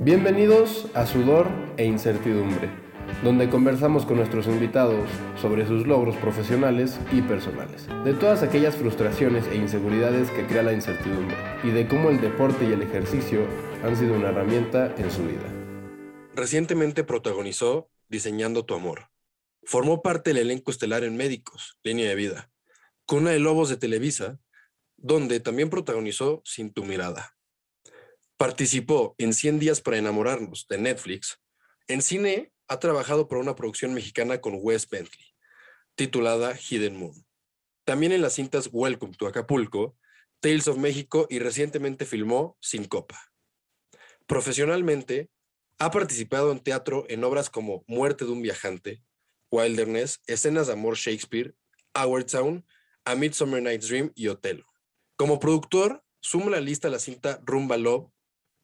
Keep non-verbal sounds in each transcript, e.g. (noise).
Bienvenidos a Sudor e Incertidumbre, donde conversamos con nuestros invitados sobre sus logros profesionales y personales, de todas aquellas frustraciones e inseguridades que crea la incertidumbre y de cómo el deporte y el ejercicio han sido una herramienta en su vida. Recientemente protagonizó Diseñando tu amor. Formó parte del elenco estelar en Médicos, Línea de Vida, con una de Lobos de Televisa, donde también protagonizó Sin tu mirada. Participó en 100 días para enamorarnos de Netflix. En cine ha trabajado para una producción mexicana con Wes Bentley, titulada Hidden Moon. También en las cintas Welcome to Acapulco, Tales of México y recientemente filmó Sin Copa. Profesionalmente, ha participado en teatro en obras como Muerte de un viajante, Wilderness, Escenas de Amor Shakespeare, Our Town, A Midsummer Night's Dream y Otelo. Como productor, suma la lista la cinta Rumba Love,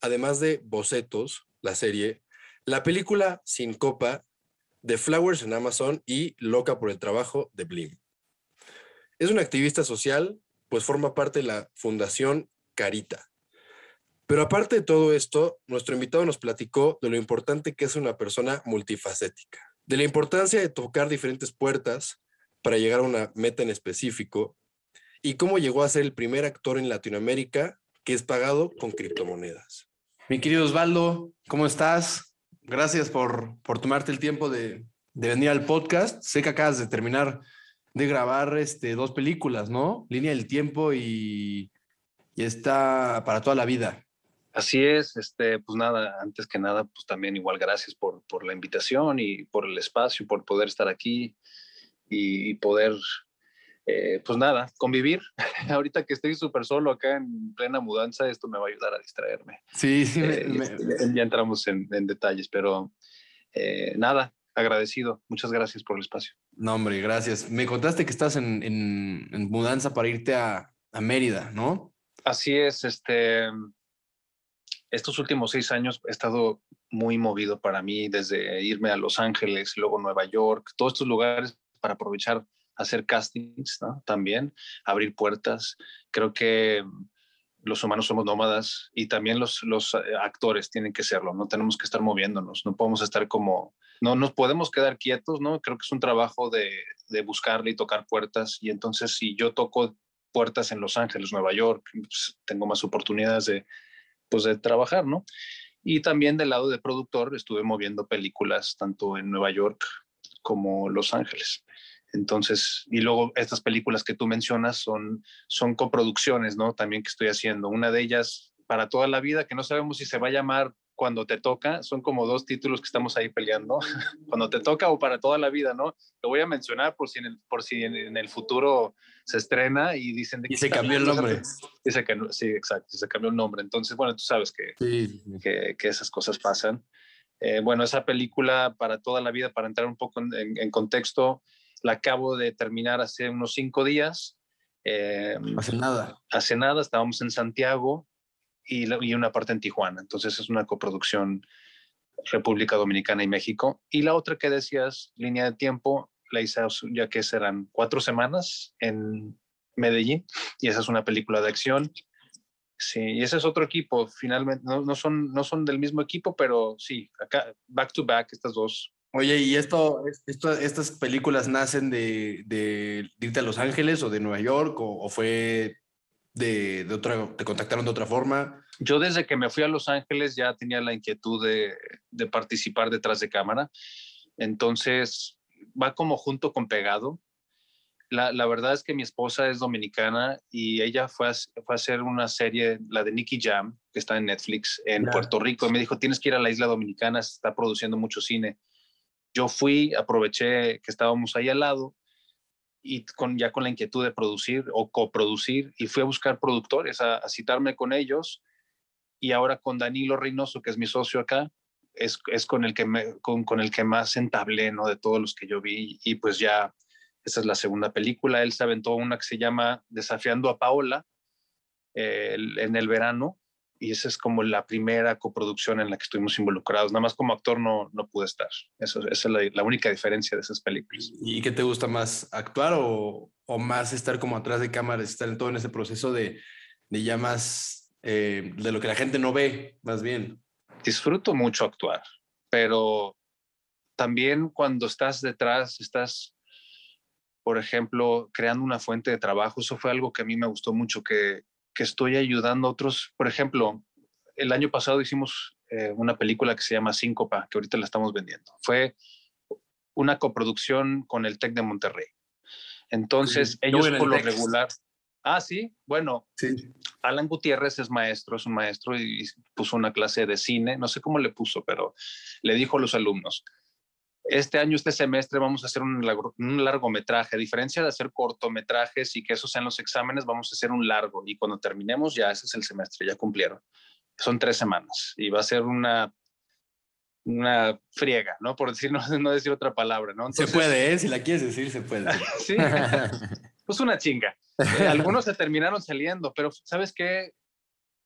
además de Bocetos, la serie, la película Sin Copa, The Flowers en Amazon y Loca por el Trabajo de Blim. Es una activista social, pues forma parte de la Fundación Carita. Pero aparte de todo esto, nuestro invitado nos platicó de lo importante que es una persona multifacética, de la importancia de tocar diferentes puertas para llegar a una meta en específico y cómo llegó a ser el primer actor en Latinoamérica que es pagado con criptomonedas. Mi querido Osvaldo, ¿cómo estás? Gracias por, por tomarte el tiempo de, de, venir al podcast. Sé que acabas de terminar de grabar este, dos películas, ¿no? Línea del Tiempo y, y está para toda la vida. Así es, este, pues nada, antes que nada, pues también igual gracias por, por la invitación y por el espacio, por poder estar aquí y, y poder eh, pues nada, convivir. (laughs) Ahorita que estoy súper solo acá en plena mudanza, esto me va a ayudar a distraerme. Sí, sí. Eh, me, Ya entramos en, en detalles, pero eh, nada, agradecido. Muchas gracias por el espacio. No, hombre, gracias. Me contaste que estás en, en, en mudanza para irte a, a, Mérida, ¿no? Así es, este... Estos últimos seis años he estado muy movido para mí, desde irme a Los Ángeles, luego Nueva York, todos estos lugares para aprovechar hacer castings también, abrir puertas. Creo que los humanos somos nómadas y también los, los actores tienen que serlo, no tenemos que estar moviéndonos, no podemos estar como, no nos podemos quedar quietos, ¿no? Creo que es un trabajo de, de buscarle y tocar puertas y entonces si yo toco puertas en Los Ángeles, Nueva York, pues tengo más oportunidades de, pues, de trabajar, ¿no? Y también del lado de productor estuve moviendo películas tanto en Nueva York como Los Ángeles. Entonces, y luego estas películas que tú mencionas son, son coproducciones, ¿no? También que estoy haciendo. Una de ellas para toda la vida, que no sabemos si se va a llamar cuando te toca, son como dos títulos que estamos ahí peleando, (laughs) cuando te toca o para toda la vida, ¿no? Lo voy a mencionar por si en el, por si en, en el futuro se estrena y dicen de que... Y se cambió el nombre. Dice que, sí, exacto, se cambió el nombre. Entonces, bueno, tú sabes que, sí. que, que, esas cosas pasan. Eh, bueno, esa película para toda la vida, para entrar un poco en, en, en contexto, la acabo de terminar hace unos cinco días. Eh, hace nada. Hace nada, estábamos en Santiago y, y, una parte en Tijuana. Entonces es una coproducción República Dominicana y México. Y la otra que decías, línea de tiempo, la hice ya que serán cuatro semanas en Medellín y esa es una película de acción. Sí, y ese es otro equipo, finalmente, no, no, son, no son del mismo equipo, pero sí, acá, back to back, estas dos Oye, ¿y esto, esto, estas películas nacen de, de, irte a Los Ángeles o de Nueva York o, o fue de, de, otra, te contactaron de otra forma? Yo desde que me fui a Los Ángeles ya tenía la inquietud de, de participar detrás de cámara. Entonces va como junto con pegado. La, la, verdad es que mi esposa es dominicana y ella fue a, fue a hacer una serie, la de Nicky Jam, que está en Netflix, en claro. Puerto Rico. Y me dijo, tienes que ir a la isla dominicana, se está produciendo mucho cine yo fui, aproveché que estábamos ahí al lado y con, ya con la inquietud de producir o coproducir y fui a buscar productores, a, citarme con ellos y ahora con Danilo Reynoso, que es mi socio acá, es, es con, el que me, con, con, el que más entablé, ¿no? De todos los que yo vi y pues ya, esa es la segunda película, él se aventó una que se llama Desafiando a Paola eh, en el verano y esa es como la primera coproducción en la que estuvimos involucrados. Nada más como actor no, no pude estar. Eso, esa es la, la, única diferencia de esas películas. ¿Y qué te gusta más, actuar o, o más estar como atrás de cámaras, estar en todo en ese proceso de, de ya más, eh, de lo que la gente no ve, más bien? disfruto mucho actuar, pero también cuando estás detrás, estás, por ejemplo, creando una fuente de trabajo, eso fue algo que a mí me gustó mucho, que, que estoy ayudando a otros. Por ejemplo, el año pasado hicimos eh, una película que se llama Síncopa, que ahorita la estamos vendiendo. Fue una coproducción con el TEC de Monterrey. Entonces, ellos por lo regular... Ah, sí, bueno, Sí. Alan Gutiérrez es maestro, es un maestro y puso una clase de cine, no sé cómo le puso, pero le dijo a los alumnos, este año, este semestre vamos a hacer un, largo- un largometraje, a diferencia de hacer cortometrajes y que esos sean los exámenes, vamos a hacer un largo y cuando terminemos ya ese es el semestre, ya cumplieron. Son tres semanas y va a ser una una friega, ¿no? Por decir, (laughs) no, no decir otra palabra, ¿no? Se Entonces, puede, ¿eh? Si la quieres decir, se puede. (laughs) Sí, pues una chinga. Eh, algunos se terminaron saliendo, pero ¿sabes qué?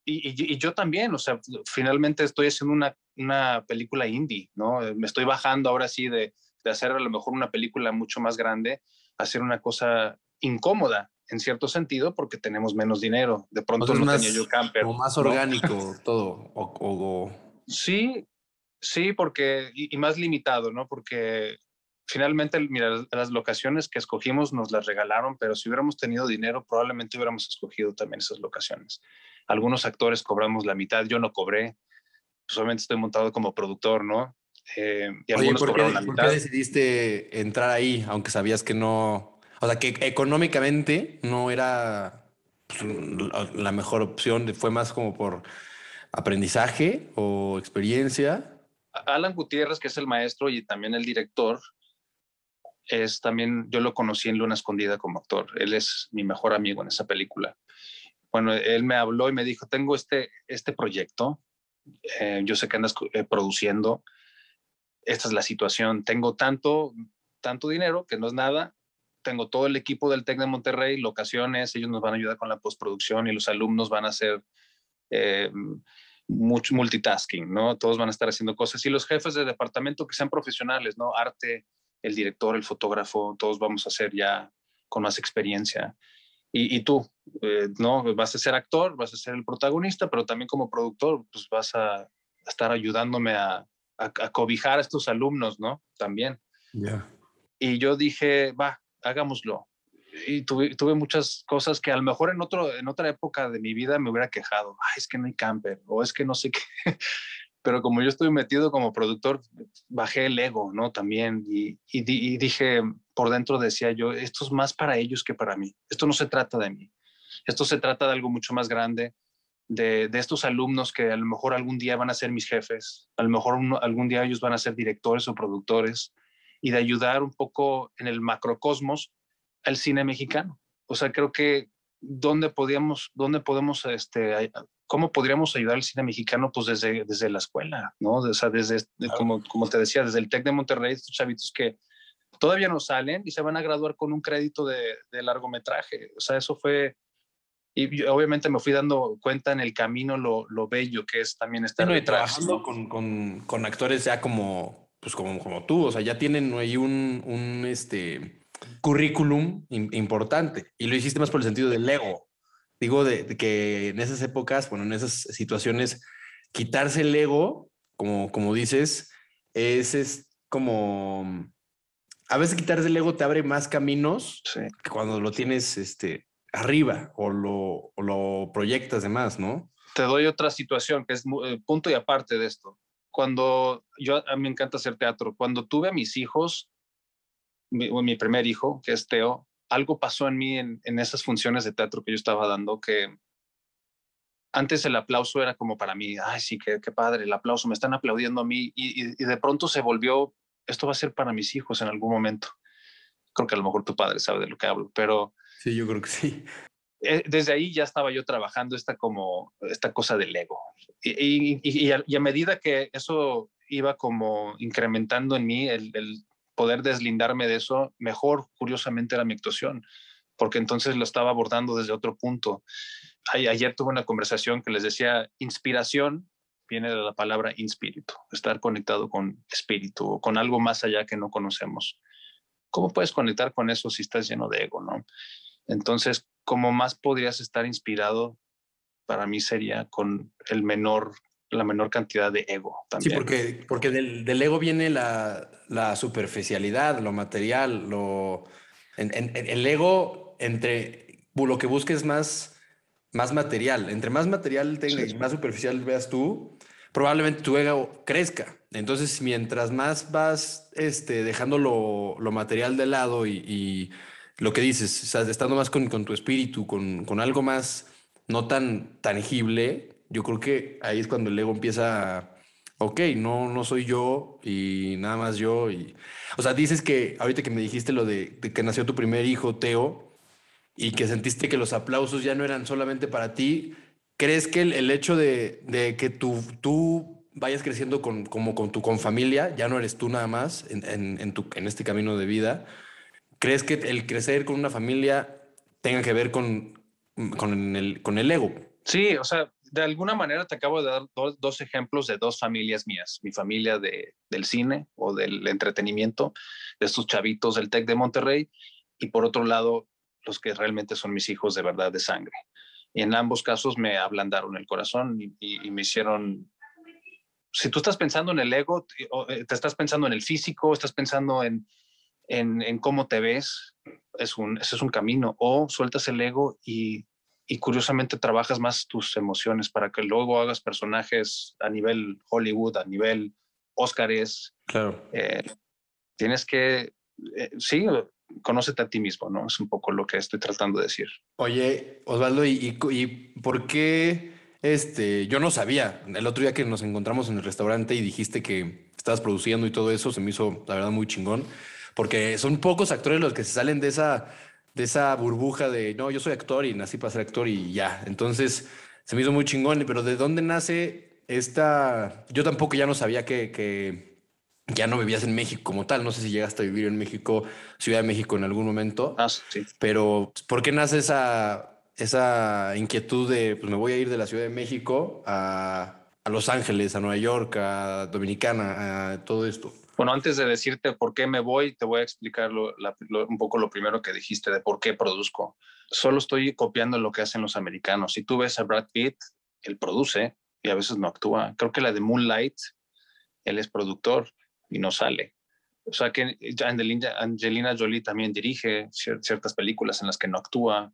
Y, y- y yo también, o sea, finalmente estoy haciendo una, una película indie, ¿no? Eh, Me estoy bajando ahora sí de, de hacer a lo mejor una película mucho más grande, hacer una cosa incómoda en cierto sentido porque tenemos menos dinero. De pronto Entonces, no más- tenía yo camper. O más ¿no? orgánico (laughs) todo. O, o- o- Sí, sí, porque, y, y más limitado, ¿no? Porque finalmente, mira, las locaciones que escogimos nos las regalaron, pero si hubiéramos tenido dinero, probablemente hubiéramos escogido también esas locaciones. Algunos actores cobramos la mitad, yo no cobré, solamente estoy montado como productor, ¿no? Eh, y Oye, algunos ¿por qué, la por qué mitad. decidiste entrar ahí, aunque sabías que no... O sea, que económicamente no era pues, la- la mejor opción, fue más como por aprendizaje o experiencia. Alan Gutiérrez, que es el maestro y también el director, es también, yo lo conocí en Luna Escondida como actor. Él es mi mejor amigo en esa película. Bueno, él me habló y me dijo, tengo este, este proyecto, eh, yo sé que andas eh, produciendo, esta es la situación, tengo tanto, tanto dinero que no es nada, tengo todo el equipo del TEC de Monterrey, locaciones, ellos nos van a ayudar con la postproducción y los alumnos van a hacer eh, mucho multitasking, ¿no? Todos van a estar haciendo cosas y los jefes de departamento que sean profesionales, ¿no? Arte, el director, el fotógrafo, todos vamos a ser ya con más experiencia. Y tú, eh, ¿no? Vas a ser actor, vas a ser el protagonista, pero también como productor, pues vas a estar ayudándome a, a, a cobijar a estos alumnos, ¿no? También. Ya. Y yo dije, va, hagámoslo. Y tuve, tuve muchas cosas que a lo mejor en, otro, en otra época de mi vida me hubiera quejado. Ay, es que no hay camper o es que no sé qué. (laughs) Pero como yo estoy metido como productor, bajé el ego, ¿no? También. Y, y, y dije, por dentro decía yo, esto es más para ellos que para mí. Esto no se trata de mí. Esto se trata de algo mucho más grande, de, de estos alumnos que a lo mejor algún día van a ser mis jefes, a lo mejor uno- algún día ellos van a ser directores o productores, y de ayudar un poco en el macrocosmos al cine mexicano. O sea, creo que dónde podíamos, dónde podemos, este, cómo podríamos ayudar al cine mexicano, pues desde, desde la escuela, ¿no? O sea, desde, de- como, como te decía, desde el TEC de Monterrey, estos chavitos que todavía no salen y se van a graduar con un crédito de, de largometraje. O sea, eso fue, y yo obviamente me fui dando cuenta en el camino lo, lo bello que es también estar Bueno, y trabajando con, con, con actores ya como, pues como, como tú, o sea, ya tienen ahí un, un este, currículum im- importante y lo hiciste más por el sentido del ego. Digo, de, de que en esas épocas, bueno, en esas situaciones, quitarse el ego, como, como dices, es, es como, a veces quitarse el ego te abre más caminos Sí. que cuando lo tienes este, arriba o lo, o proyectas de más, ¿no? te doy otra situación que es eh, punto y aparte de esto. Cuando yo a mí me encanta hacer teatro, cuando tuve a mis hijos, mi, mi primer hijo, que es Teo, algo pasó en mí en, esas funciones de teatro que yo estaba dando que antes el aplauso era como para mí, ay, sí, qué, qué padre, el aplauso, me están aplaudiendo a mí y- y de pronto se volvió, esto va a ser para mis hijos en algún momento. Creo que a lo mejor tu padre sabe de lo que hablo, pero Sí, yo creo que sí. eh, desde ahí ya estaba yo trabajando esta como esta cosa del ego. Y, y- y- a, y a medida que eso iba como incrementando en mí el, el poder deslindarme de eso mejor curiosamente era mi actuación porque entonces lo estaba abordando desde otro punto. Ay- ayer tuve una conversación que les decía inspiración viene de la palabra inspíritu estar conectado con espíritu o con algo más allá que no conocemos. Cómo puedes conectar con eso si estás lleno de ego no entonces, como más podrías estar inspirado, para mí sería con el menor la menor cantidad de ego también. Sí, porque, porque del, del ego viene la, la, superficialidad, lo material, lo... En, en, el ego, entre lo que busques más, más material, entre más material tengas y más superficial veas tú, probablemente tu ego crezca. Entonces, mientras más vas este, dejando lo, lo material de lado y, y, lo que dices, o sea, estando más con, con tu espíritu, con, con, algo más no tan tangible, yo creo que ahí es cuando el ego empieza a, ok, no, no soy yo y nada más yo. Y, o sea, dices que ahorita que me dijiste lo de, de que nació tu primer hijo, Teo, y que sentiste que los aplausos ya no eran solamente para ti, ¿crees que el, el hecho de, de, que tú, tú vayas creciendo con, como con tu con familia, ya no eres tú nada más en, en, en, tu, en este camino de vida, ¿crees que el crecer con una familia tenga que ver con, con, el, con el ego? Sí, o sea, de alguna manera te acabo de dar dos, dos, ejemplos de dos familias mías. Mi familia de, del cine o del entretenimiento, de estos chavitos del TEC de Monterrey, y por otro lado, los que realmente son mis hijos de verdad de sangre. Y en ambos casos me ablandaron el corazón y, me hicieron... Si tú estás pensando en el ego, eh, te estás pensando en el físico, estás pensando en, en, en cómo te ves, es un, ese es un camino. O sueltas el ego y y curiosamente trabajas más tus emociones para que luego hagas personajes a nivel Hollywood, a nivel Óscares. Claro. Eh, tienes que, eh, sí, conócete a ti mismo, ¿no? Es un poco lo que estoy tratando de decir. Oye, Osvaldo, ¿y, y, y por qué? Este, yo no sabía. El otro día que nos encontramos en el restaurante y dijiste que estabas produciendo y todo eso, se me hizo, la verdad, muy chingón. Porque son pocos actores los que se salen de esa de esa burbuja de no, yo soy actor y nací para ser actor y ya. Entonces se me hizo muy chingón, pero ¿de dónde nace esta? Yo tampoco ya no sabía que, que ya no vivías en México como tal. No sé si llegaste a vivir en México, Ciudad de México en algún momento. Ah, sí. Pero ¿por qué nace esa, esa inquietud de pues me voy a ir de la Ciudad de México a, a Los Ángeles, a Nueva York, a Dominicana, a todo esto? Bueno, antes de decirte por qué me voy, te voy a explicar un poco lo primero que dijiste de por qué produzco. Solo estoy copiando lo que hacen los americanos. Si tú ves a Brad Pitt, él produce y a veces no actúa. Creo que la de Moonlight, él es productor y no sale. O sea que Angelina Jolie también dirige ciertas películas en las que no actúa.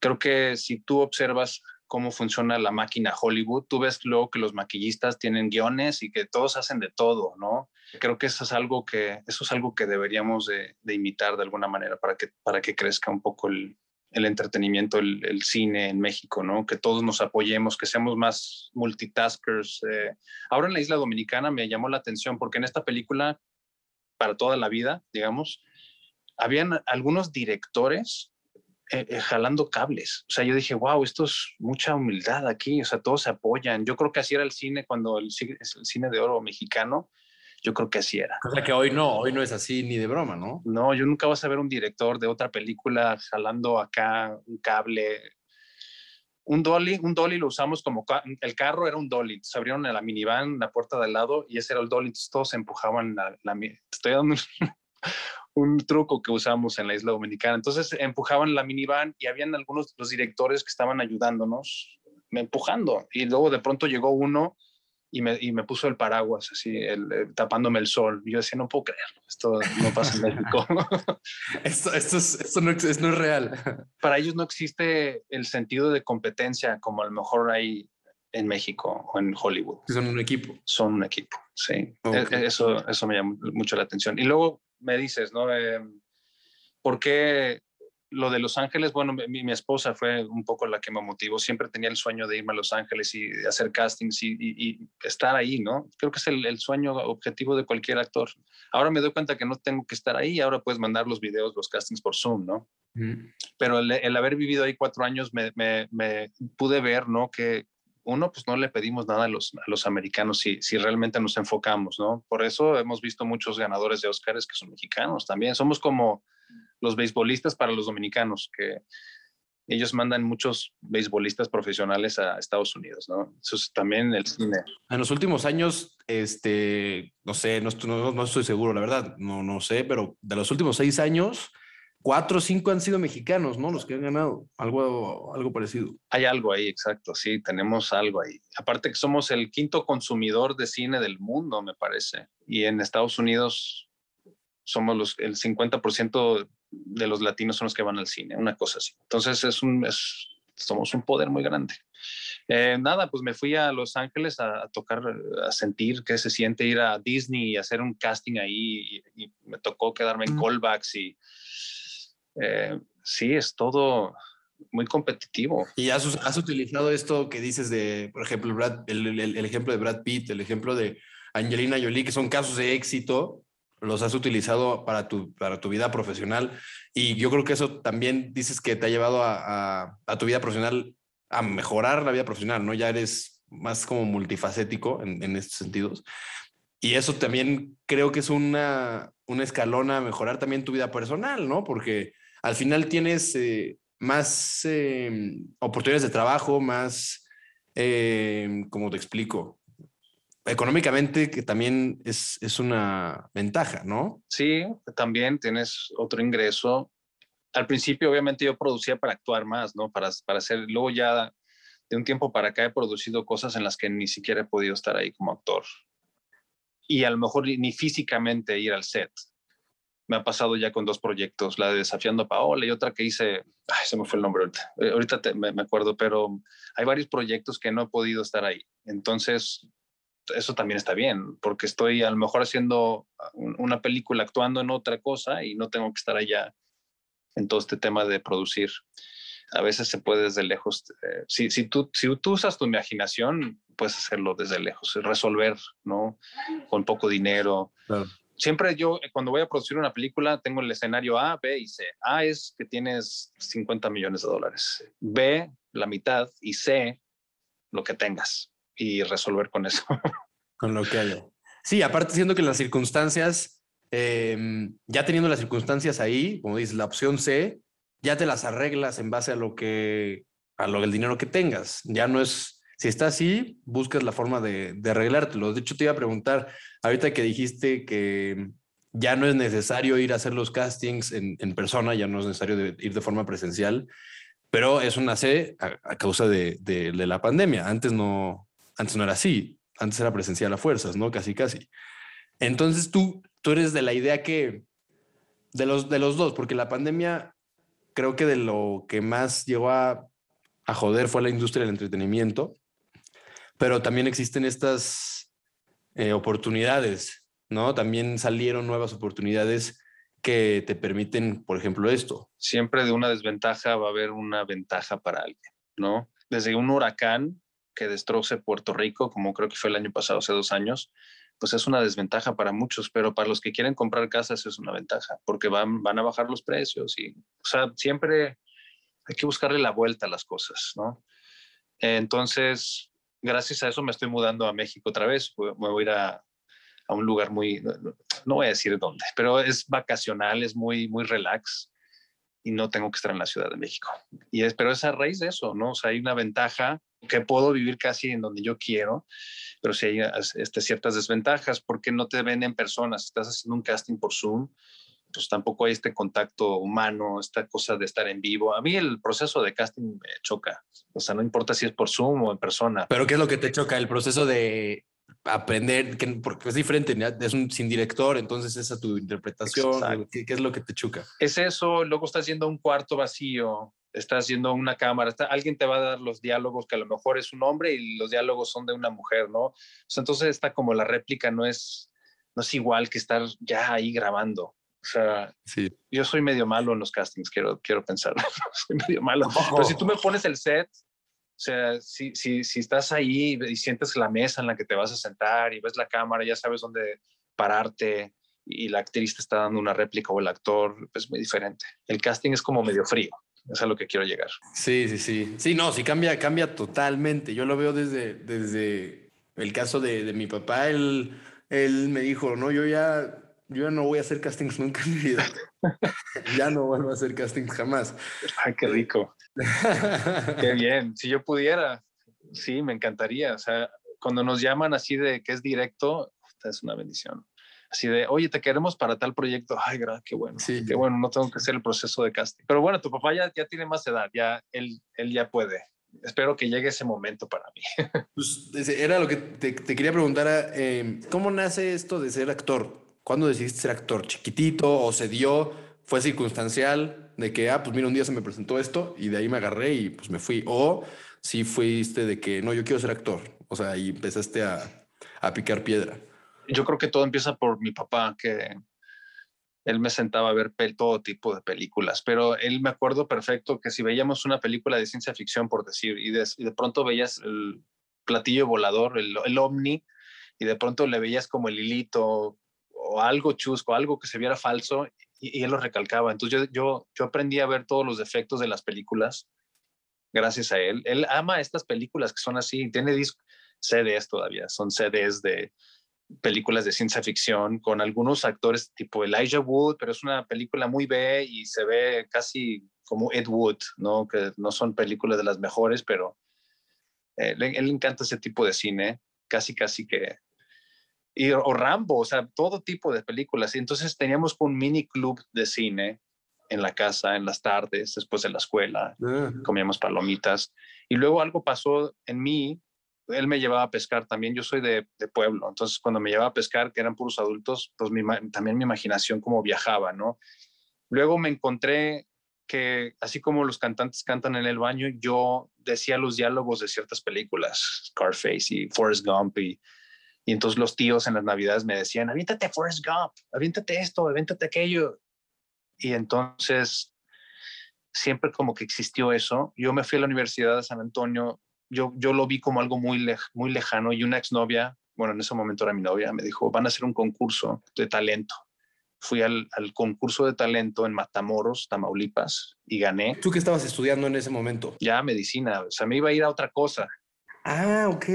Creo que si tú observas cómo funciona la máquina Hollywood. Tú ves luego que los maquillistas tienen guiones y que todos hacen de todo, ¿no? Creo que eso es algo que, eso es algo que deberíamos de, imitar de alguna manera para que, para que crezca un poco el, el entretenimiento, el, el, cine en México, ¿no? Que todos nos apoyemos, que seamos más multitaskers. Eh. Ahora en la isla dominicana me llamó la atención porque en esta película, para toda la vida, digamos, habían algunos directores eh, eh, jalando cables. O sea, yo dije, wow, esto es mucha humildad aquí. O sea, todos se apoyan. Yo creo que así era el cine cuando el, el cine de oro mexicano. Yo creo que así era. O sea, que hoy no, hoy no es así ni de broma, ¿no? No, yo nunca vas a ver un director de otra película jalando acá un cable. Un dolly, un dolly lo usamos como el carro era un dolly. Se abrieron la minivan, la puerta de al lado y ese era el dolly. Entonces todos empujaban la, la estoy dando un truco que usamos en la isla dominicana. Entonces empujaban la minivan y habían algunos de los directores que estaban ayudándonos, empujando. Y luego de pronto llegó uno y me, y me puso el paraguas, así, el, el, tapándome el sol. Y yo decía, no puedo creerlo, esto no pasa en México. (laughs) (laughs) esto, esto, es, esto no, es, no es real. Para ellos no existe el sentido de competencia como a lo mejor hay en México o en Hollywood. Son un equipo. Son un equipo, sí. Okay. Eso, eso me llama mucho la atención. Y luego me dices, ¿no? Eh, ¿Por qué lo de Los Ángeles? Bueno, mi, mi, esposa fue un poco la que me motivó. Siempre tenía el sueño de irme a Los Ángeles y hacer castings y, y, y estar ahí, ¿no? Creo que es el, el, sueño objetivo de cualquier actor. Ahora me doy cuenta que no tengo que estar ahí. Ahora puedes mandar los videos, los castings por Zoom, ¿no? Mm. Pero el, el, haber vivido ahí cuatro años me, me, me pude ver, ¿no? Que, uno, pues no le pedimos nada a los, a los americanos si, si, realmente nos enfocamos, ¿no? Por eso hemos visto muchos ganadores de Oscars que son mexicanos también. Somos como los beisbolistas para los dominicanos, que ellos mandan muchos beisbolistas profesionales a Estados Unidos, ¿no? Eso es también el cine. En los últimos años, este, no sé, no, no, no estoy seguro, la verdad, no, no sé, pero de los últimos seis años, cuatro o cinco han sido mexicanos, ¿no? Los que han ganado, algo, algo parecido. Hay algo ahí, exacto, sí, tenemos algo ahí. Aparte que somos el quinto consumidor de cine del mundo, me parece. Y en Estados Unidos somos los, el 50% de los latinos son los que van al cine, una cosa así. Entonces es un, es, somos un poder muy grande. Eh, nada, pues me fui a Los Ángeles a, tocar, a sentir qué se siente ir a Disney y hacer un casting ahí y, me tocó quedarme en callbacks y eh, sí, es todo muy competitivo. ¿Y has, has, utilizado esto que dices de, por ejemplo, el, el, ejemplo de Brad Pitt, el ejemplo de Angelina Jolie, que son casos de éxito, los has utilizado para tu, para tu vida profesional? Y yo creo que eso también dices que te ha llevado a, a, a tu vida profesional a mejorar la vida profesional, ¿no? Ya eres más como multifacético en, en estos sentidos. Y eso también creo que es una, una escalón a mejorar también tu vida personal, ¿no? Porque al final tienes eh, más eh, oportunidades de trabajo, más, eh, como te explico, económicamente que también es, es una ventaja, ¿no? Sí, también tienes otro ingreso al principio obviamente yo producía para actuar más, ¿no? Para, para hacer, luego ya de un tiempo para acá he producido cosas en las que ni siquiera he podido estar ahí como actor. Y a lo mejor ni físicamente ir al set. Me ha pasado ya con dos proyectos, la de Desafiando a Paola y otra que hice, ay, se me fue el nombre ahorita, eh, ahorita me, me acuerdo, pero hay varios proyectos que no he podido estar ahí. Entonces, eso también está bien, porque estoy a lo mejor haciendo una película, actuando en otra cosa y no tengo que estar allá en todo este tema de producir. A veces se puede desde lejos. Eh, si, si, tú, si tú usas tu imaginación, puedes hacerlo desde lejos, resolver, ¿no? Con poco dinero. Siempre yo, cuando voy a producir una película, tengo el escenario A, B y C. A es que tienes 50 millones de dólares. B, la mitad. Y C, lo que tengas. Y resolver con eso. (laughs) Con lo que haya. Sí, aparte siendo que las circunstancias Em, ya teniendo las circunstancias ahí, como dices, la opción C, ya te las arreglas en base a lo que, a lo del dinero que tengas. Ya no es, si está así, buscas la forma de, de arreglártelo. De hecho, te iba a preguntar, ahorita que dijiste que ya no es necesario ir a hacer los castings en, en persona, ya no es necesario ir de forma presencial, pero es una C a, causa de, de, de, la pandemia. Antes no, antes no era así, antes era presencial a fuerzas, ¿no? Casi, casi. Entonces tú, tú eres de la idea que, de los, de los dos, porque la pandemia creo que de lo que más llegó a, a joder fue la industria del entretenimiento, pero también existen estas eh, oportunidades, ¿no? También salieron nuevas oportunidades que te permiten, por ejemplo, esto. Siempre de una desventaja va a haber una ventaja para alguien, ¿no? Desde un huracán que destroce Puerto Rico, como creo que fue el año pasado, hace dos años, pues es una desventaja para muchos, pero para los que quieren comprar casas es una ventaja, porque van, van a bajar los precios y, o sea, siempre hay que buscarle la vuelta a las cosas, ¿no? Entonces, gracias a eso me estoy mudando a México otra vez, me voy a ir a, un lugar muy, no, voy a decir dónde, pero es vacacional, es muy, muy relax y no tengo que estar en la Ciudad de México. Y es, pero es a raíz de eso, ¿no? O sea, hay una ventaja que puedo vivir casi en donde yo quiero, pero si hay este, ciertas desventajas, porque no te ven en persona, si estás haciendo un casting por Zoom, pues tampoco hay este contacto humano, esta cosa de estar en vivo. A mí el proceso de casting me choca, o sea, no importa si es por Zoom o en persona. Pero ¿qué es lo que te choca? El proceso de aprender, que, porque es diferente, es un sin director, entonces esa tu interpretación, ¿qué, ¿qué, es lo que te choca? Es eso, luego estás haciendo un cuarto vacío, estás haciendo una cámara, está, alguien te va a dar los diálogos que a lo mejor es un hombre y los diálogos son de una mujer, ¿no? O sea, entonces está como la réplica no es, no es igual que estar ya ahí grabando. O sea, sí. yo soy medio malo en los castings, quiero, quiero pensar. (laughs) soy medio malo. Pero si tú me pones el set, o sea, si, si, si estás ahí y sientes la mesa en la que te vas a sentar y ves la cámara, ya sabes dónde pararte y la actriz te está dando una réplica o el actor, es muy diferente. El casting es como medio frío. Es a lo que quiero llegar. Sí, sí, sí. Sí, no, sí cambia, cambia totalmente. Yo lo veo desde, desde el caso de, de mi papá. Él, él me dijo, no, yo ya, yo no voy a hacer castings nunca en mi vida. (laughs) ya no vuelvo a hacer castings jamás. Ay, qué rico. (laughs) qué bien. Si yo pudiera, sí, me encantaría. O sea, cuando nos llaman así de que es directo, es una bendición. así de, oye, te queremos para tal proyecto. Ay, qué bueno, sí. qué bueno, no tengo que hacer el proceso de casting. Pero bueno, tu papá ya, ya tiene más edad, ya él, él ya puede. Espero que llegue ese momento para mí. (laughs) Pues era lo que te, quería preguntar, eh, ¿cómo nace esto de ser actor? ¿Cuándo decidiste ser actor? ¿Chiquitito o se dio? ¿Fue circunstancial? De que, ah, pues mira, un día se me presentó esto y de ahí me agarré y pues me fui. O si fuiste de que, no, yo quiero ser actor. O sea, y empezaste a, a picar piedra. Yo creo que todo empieza por mi papá, que él me sentaba a ver todo tipo de películas, pero él me acuerdo perfecto que si veíamos una película de ciencia ficción, por decir, y de, pronto veías el platillo volador, el, el, ovni, y de pronto le veías como el hilito o algo chusco, algo que se viera falso, y, él lo recalcaba. Entonces yo, yo, yo aprendí a ver todos los defectos de las películas gracias a él. Él ama estas películas que son así, tiene CDs todavía, son CDs de películas de ciencia ficción con algunos actores tipo Elijah Wood, pero es una película muy B y se ve casi como Ed Wood, ¿no? Que no son películas de las mejores, pero eh, él, le encanta ese tipo de cine, casi, casi que... Y, o Rambo, o sea, todo tipo de películas. Y entonces teníamos un mini club de cine en la casa, en las tardes, después de la escuela, comíamos palomitas. Y luego algo pasó en mí él me llevaba a pescar también, yo soy de, pueblo, entonces cuando me llevaba a pescar, que eran puros adultos, pues también mi imaginación como viajaba, ¿no? Luego me encontré que así como los cantantes cantan en el baño, yo decía los diálogos de ciertas películas, Scarface y Forrest Gump, y, y entonces los tíos en las navidades me decían, aviéntate Forrest Gump, aviéntate esto, aviéntate aquello. Y entonces siempre como que existió eso. Yo me fui a la Universidad de San Antonio yo, yo lo vi como algo muy, muy lejano y una exnovia, bueno, en ese momento era mi novia, me dijo, van a hacer un concurso de talento. Fui al, al concurso de talento en Matamoros, Tamaulipas, y gané. ¿Tú qué estabas estudiando en ese momento? Ya medicina, o sea, me iba a ir a otra cosa. Ah, ok.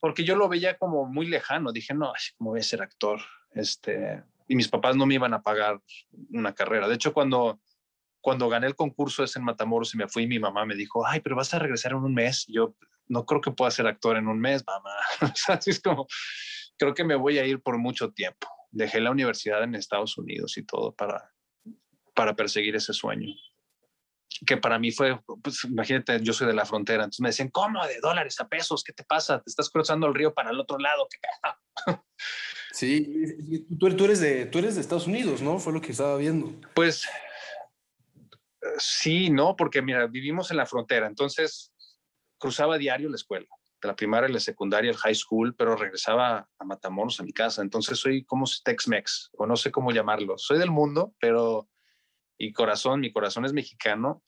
Porque yo lo veía como muy lejano. Dije, no, ¿cómo voy a ser actor? Este, y mis papás no me iban a pagar una carrera. De hecho, cuando cuando gané el concurso es en Matamoros y me fui, mi mamá me dijo, ay, pero vas a regresar en un mes. yo no creo que pueda ser actor en un mes, mamá. (laughs) Así es como, creo que me voy a ir por mucho tiempo. Dejé la universidad en Estados Unidos y todo para, para perseguir ese sueño. Que para mí fue, pues imagínate, yo soy de la frontera, entonces me decían, ¿cómo? De dólares a pesos, ¿qué te pasa? Te estás cruzando el río para el otro lado. (laughs) Sí, tú, tú, eres de, tú eres de Estados Unidos, ¿no? Fue lo que estaba viendo. Pues Sí, no, porque mira, vivimos en la frontera, entonces cruzaba diario la escuela, de la primaria, la secundaria, el high school, pero regresaba a Matamoros, a mi casa. Entonces soy como Tex-Mex, o no sé cómo llamarlo. Soy del mundo, pero y corazón, mi corazón es mexicano.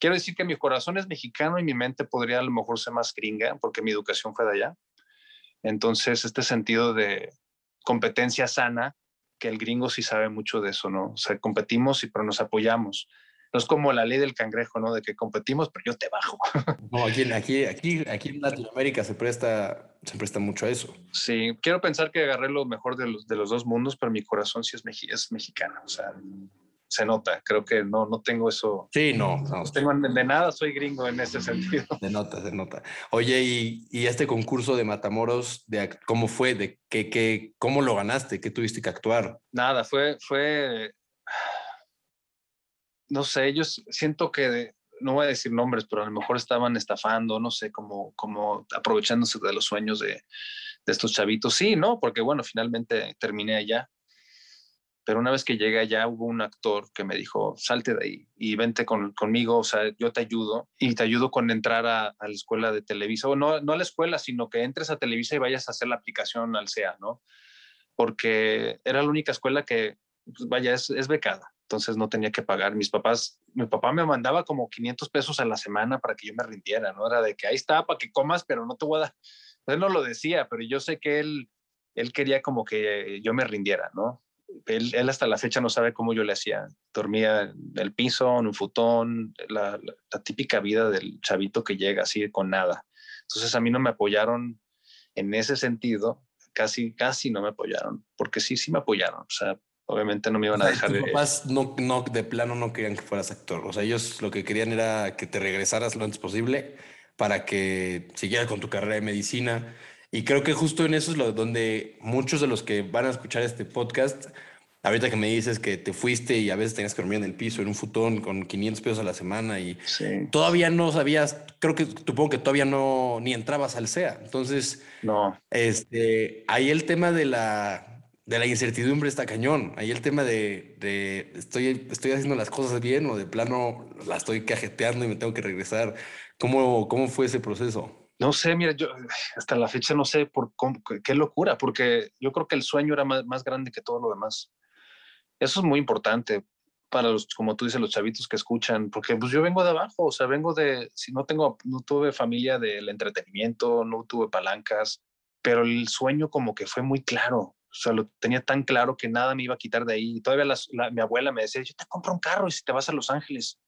Quiero decir que mi corazón es mexicano y mi mente podría a lo mejor ser más gringa, porque mi educación fue de allá. Entonces, este sentido de competencia sana, que el gringo sí sabe mucho de eso, ¿no? O sea, competimos y pero nos apoyamos. No es como la ley del cangrejo, ¿no? De que competimos, pero yo te bajo. (laughs) No, aquí, aquí, aquí, aquí en Latinoamérica se presta, se presta mucho a eso. Sí, quiero pensar que agarré lo mejor de los, de los dos mundos, pero mi corazón sí es, es mexicano. O sea, se nota. Creo que no, no tengo eso. Sí, no. no. tengo de nada, soy gringo en ese sentido. Se nota, se nota. Oye, y, y este concurso de Matamoros, de, ¿cómo fue? ¿De qué, qué, ¿Cómo lo ganaste? ¿Qué tuviste que actuar? Nada, fue, fue no sé, ellos siento que, no voy a decir nombres, pero a lo mejor estaban estafando, no sé, como, como aprovechándose de los sueños de, estos chavitos. Sí, ¿no? Porque bueno, finalmente terminé allá. Pero una vez que llegué allá hubo un actor que me dijo, salte de ahí y vente conmigo, o sea, yo te ayudo y te ayudo con entrar a, la escuela de Televisa, o no, no a la escuela, sino que entres a Televisa y vayas a hacer la aplicación al SEA, ¿no? Porque era la única escuela que, pues, vaya, es, es becada entonces no tenía que pagar. Mis papás, mi papá me mandaba como 500 pesos a la semana para que yo me rindiera, ¿no? Era de que ahí está para que comas, pero no te voy a dar. Él no lo decía, pero yo sé que él, él quería como que yo me rindiera, ¿no? Él, él hasta la fecha no sabe cómo yo le hacía. Dormía en el piso, en un futón, la, la típica vida del chavito que llega así con nada. Entonces a mí no me apoyaron en ese sentido, casi, casi no me apoyaron, porque sí, sí me apoyaron. O sea, obviamente no me iban a dejar. Tus papás no, no, de plano no querían que fueras actor. O sea, ellos lo que querían era que te regresaras lo antes posible para que siguieras con tu carrera de medicina. Y creo que justo en eso es lo donde muchos de los que van a escuchar este podcast, ahorita que me dices que te fuiste y a veces tenías que dormir en el piso, en un futón con 500 pesos a la semana y todavía no sabías, creo que supongo que todavía no ni entrabas al SEA. Entonces, no. Este, ahí el tema de la de la incertidumbre está cañón. Ahí el tema de, de estoy, estoy haciendo las cosas bien o de plano la estoy cajeteando y me tengo que regresar. ¿Cómo, cómo fue ese proceso? No sé, mira, yo hasta la fecha no sé por qué locura, porque yo creo que el sueño era más, grande que todo lo demás. Eso es muy importante para los, como tú dices, los chavitos que escuchan, porque pues yo vengo de abajo, o sea, vengo de, si no tengo, no tuve familia del entretenimiento, no tuve palancas, pero el sueño como que fue muy claro, o sea, lo tenía tan claro que nada me iba a quitar de ahí. Todavía mi abuela me decía, yo te compro un carro y si te vas a Los Ángeles.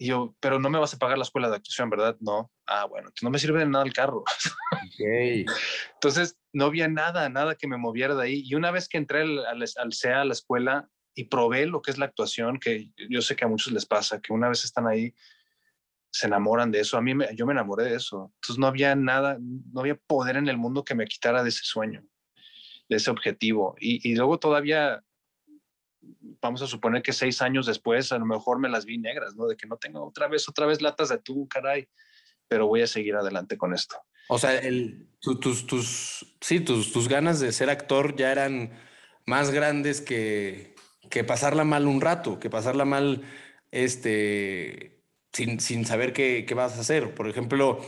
Y yo, pero no me vas a pagar la escuela de actuación, ¿verdad? No. Ah, bueno, no me sirve de nada el carro. Okay. (laughs) Entonces, no había nada, nada que me moviera de ahí. Y una vez que entré al, al, CEA, a la escuela, y probé lo que es la actuación, que yo sé que a muchos les pasa, que una vez están ahí, se enamoran de eso. A mí, me, yo me enamoré de eso. Entonces, no había nada, no había poder en el mundo que me quitara de ese sueño, de ese objetivo. Y, y luego todavía vamos a suponer que seis años después a lo mejor me las vi negras, ¿no? De que no tengo otra vez, otra vez latas de tú, caray, pero voy a seguir adelante con esto. O sea, el, tus, tus, sí, tus, tus ganas de ser actor ya eran más grandes que, que pasarla mal un rato, que pasarla mal este, sin, sin saber qué, qué vas a hacer. Por ejemplo,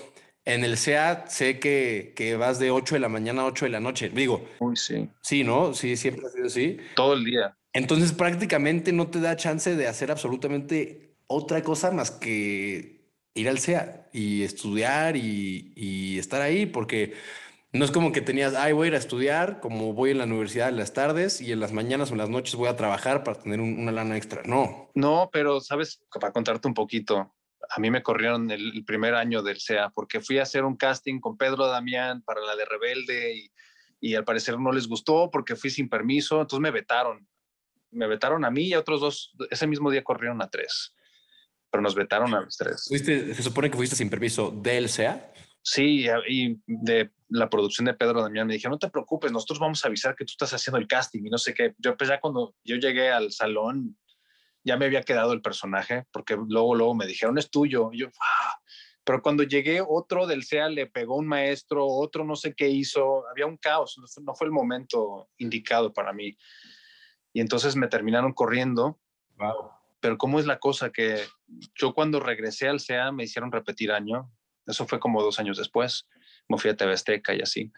en el SEA sé que, que, vas de 8 de la mañana a 8 de la noche. Digo, Uy, sí. Sí, ¿no? Sí, siempre ha sido así. Todo el día. Entonces prácticamente no te da chance de hacer absolutamente otra cosa más que ir al SEA y estudiar y, estar ahí, porque no es como que tenías, ay, voy a ir a estudiar, como voy en la universidad en las tardes y en las mañanas o en las noches voy a trabajar para tener una lana extra. No. No, pero sabes, para contarte un poquito, a mí me corrieron el, primer año del SEA porque fui a hacer un casting con Pedro Damián para la de Rebelde y, y al parecer no les gustó porque fui sin permiso, entonces me vetaron me vetaron a mí y a otros dos. Ese mismo día corrieron a tres, pero nos vetaron a los tres. se supone que fuiste sin permiso del SEA. Sí, y de la producción de Pedro Damián me dijeron, no te preocupes, nosotros vamos a avisar que tú estás haciendo el casting y no sé qué. Yo pues ya cuando yo llegué al salón, ya me había quedado el personaje, porque luego, luego me dijeron, es tuyo. Y yo, ah". Pero cuando llegué, otro del SEA le pegó un maestro, otro no sé qué hizo, había un caos, no fue el momento indicado para mí y entonces me terminaron corriendo. Pero cómo es la cosa que yo cuando regresé al CEA me hicieron repetir año. Eso fue como dos años después. Me fui a TV Azteca y así.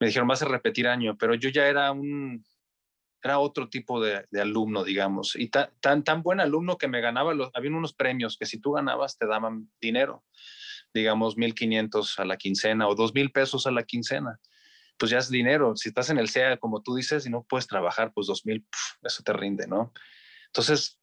Me dijeron, vas a repetir año, pero yo ya era un, era otro tipo de, alumno, digamos. Y tan, tan buen alumno que me ganaba, los, había unos premios que si tú ganabas te daban dinero, digamos 1.500 a la quincena o 2.000 pesos a la quincena pues ya es dinero. Si estás en el SEA, como tú dices, y no puedes trabajar, pues dos mil, eso te rinde, ¿no? Entonces,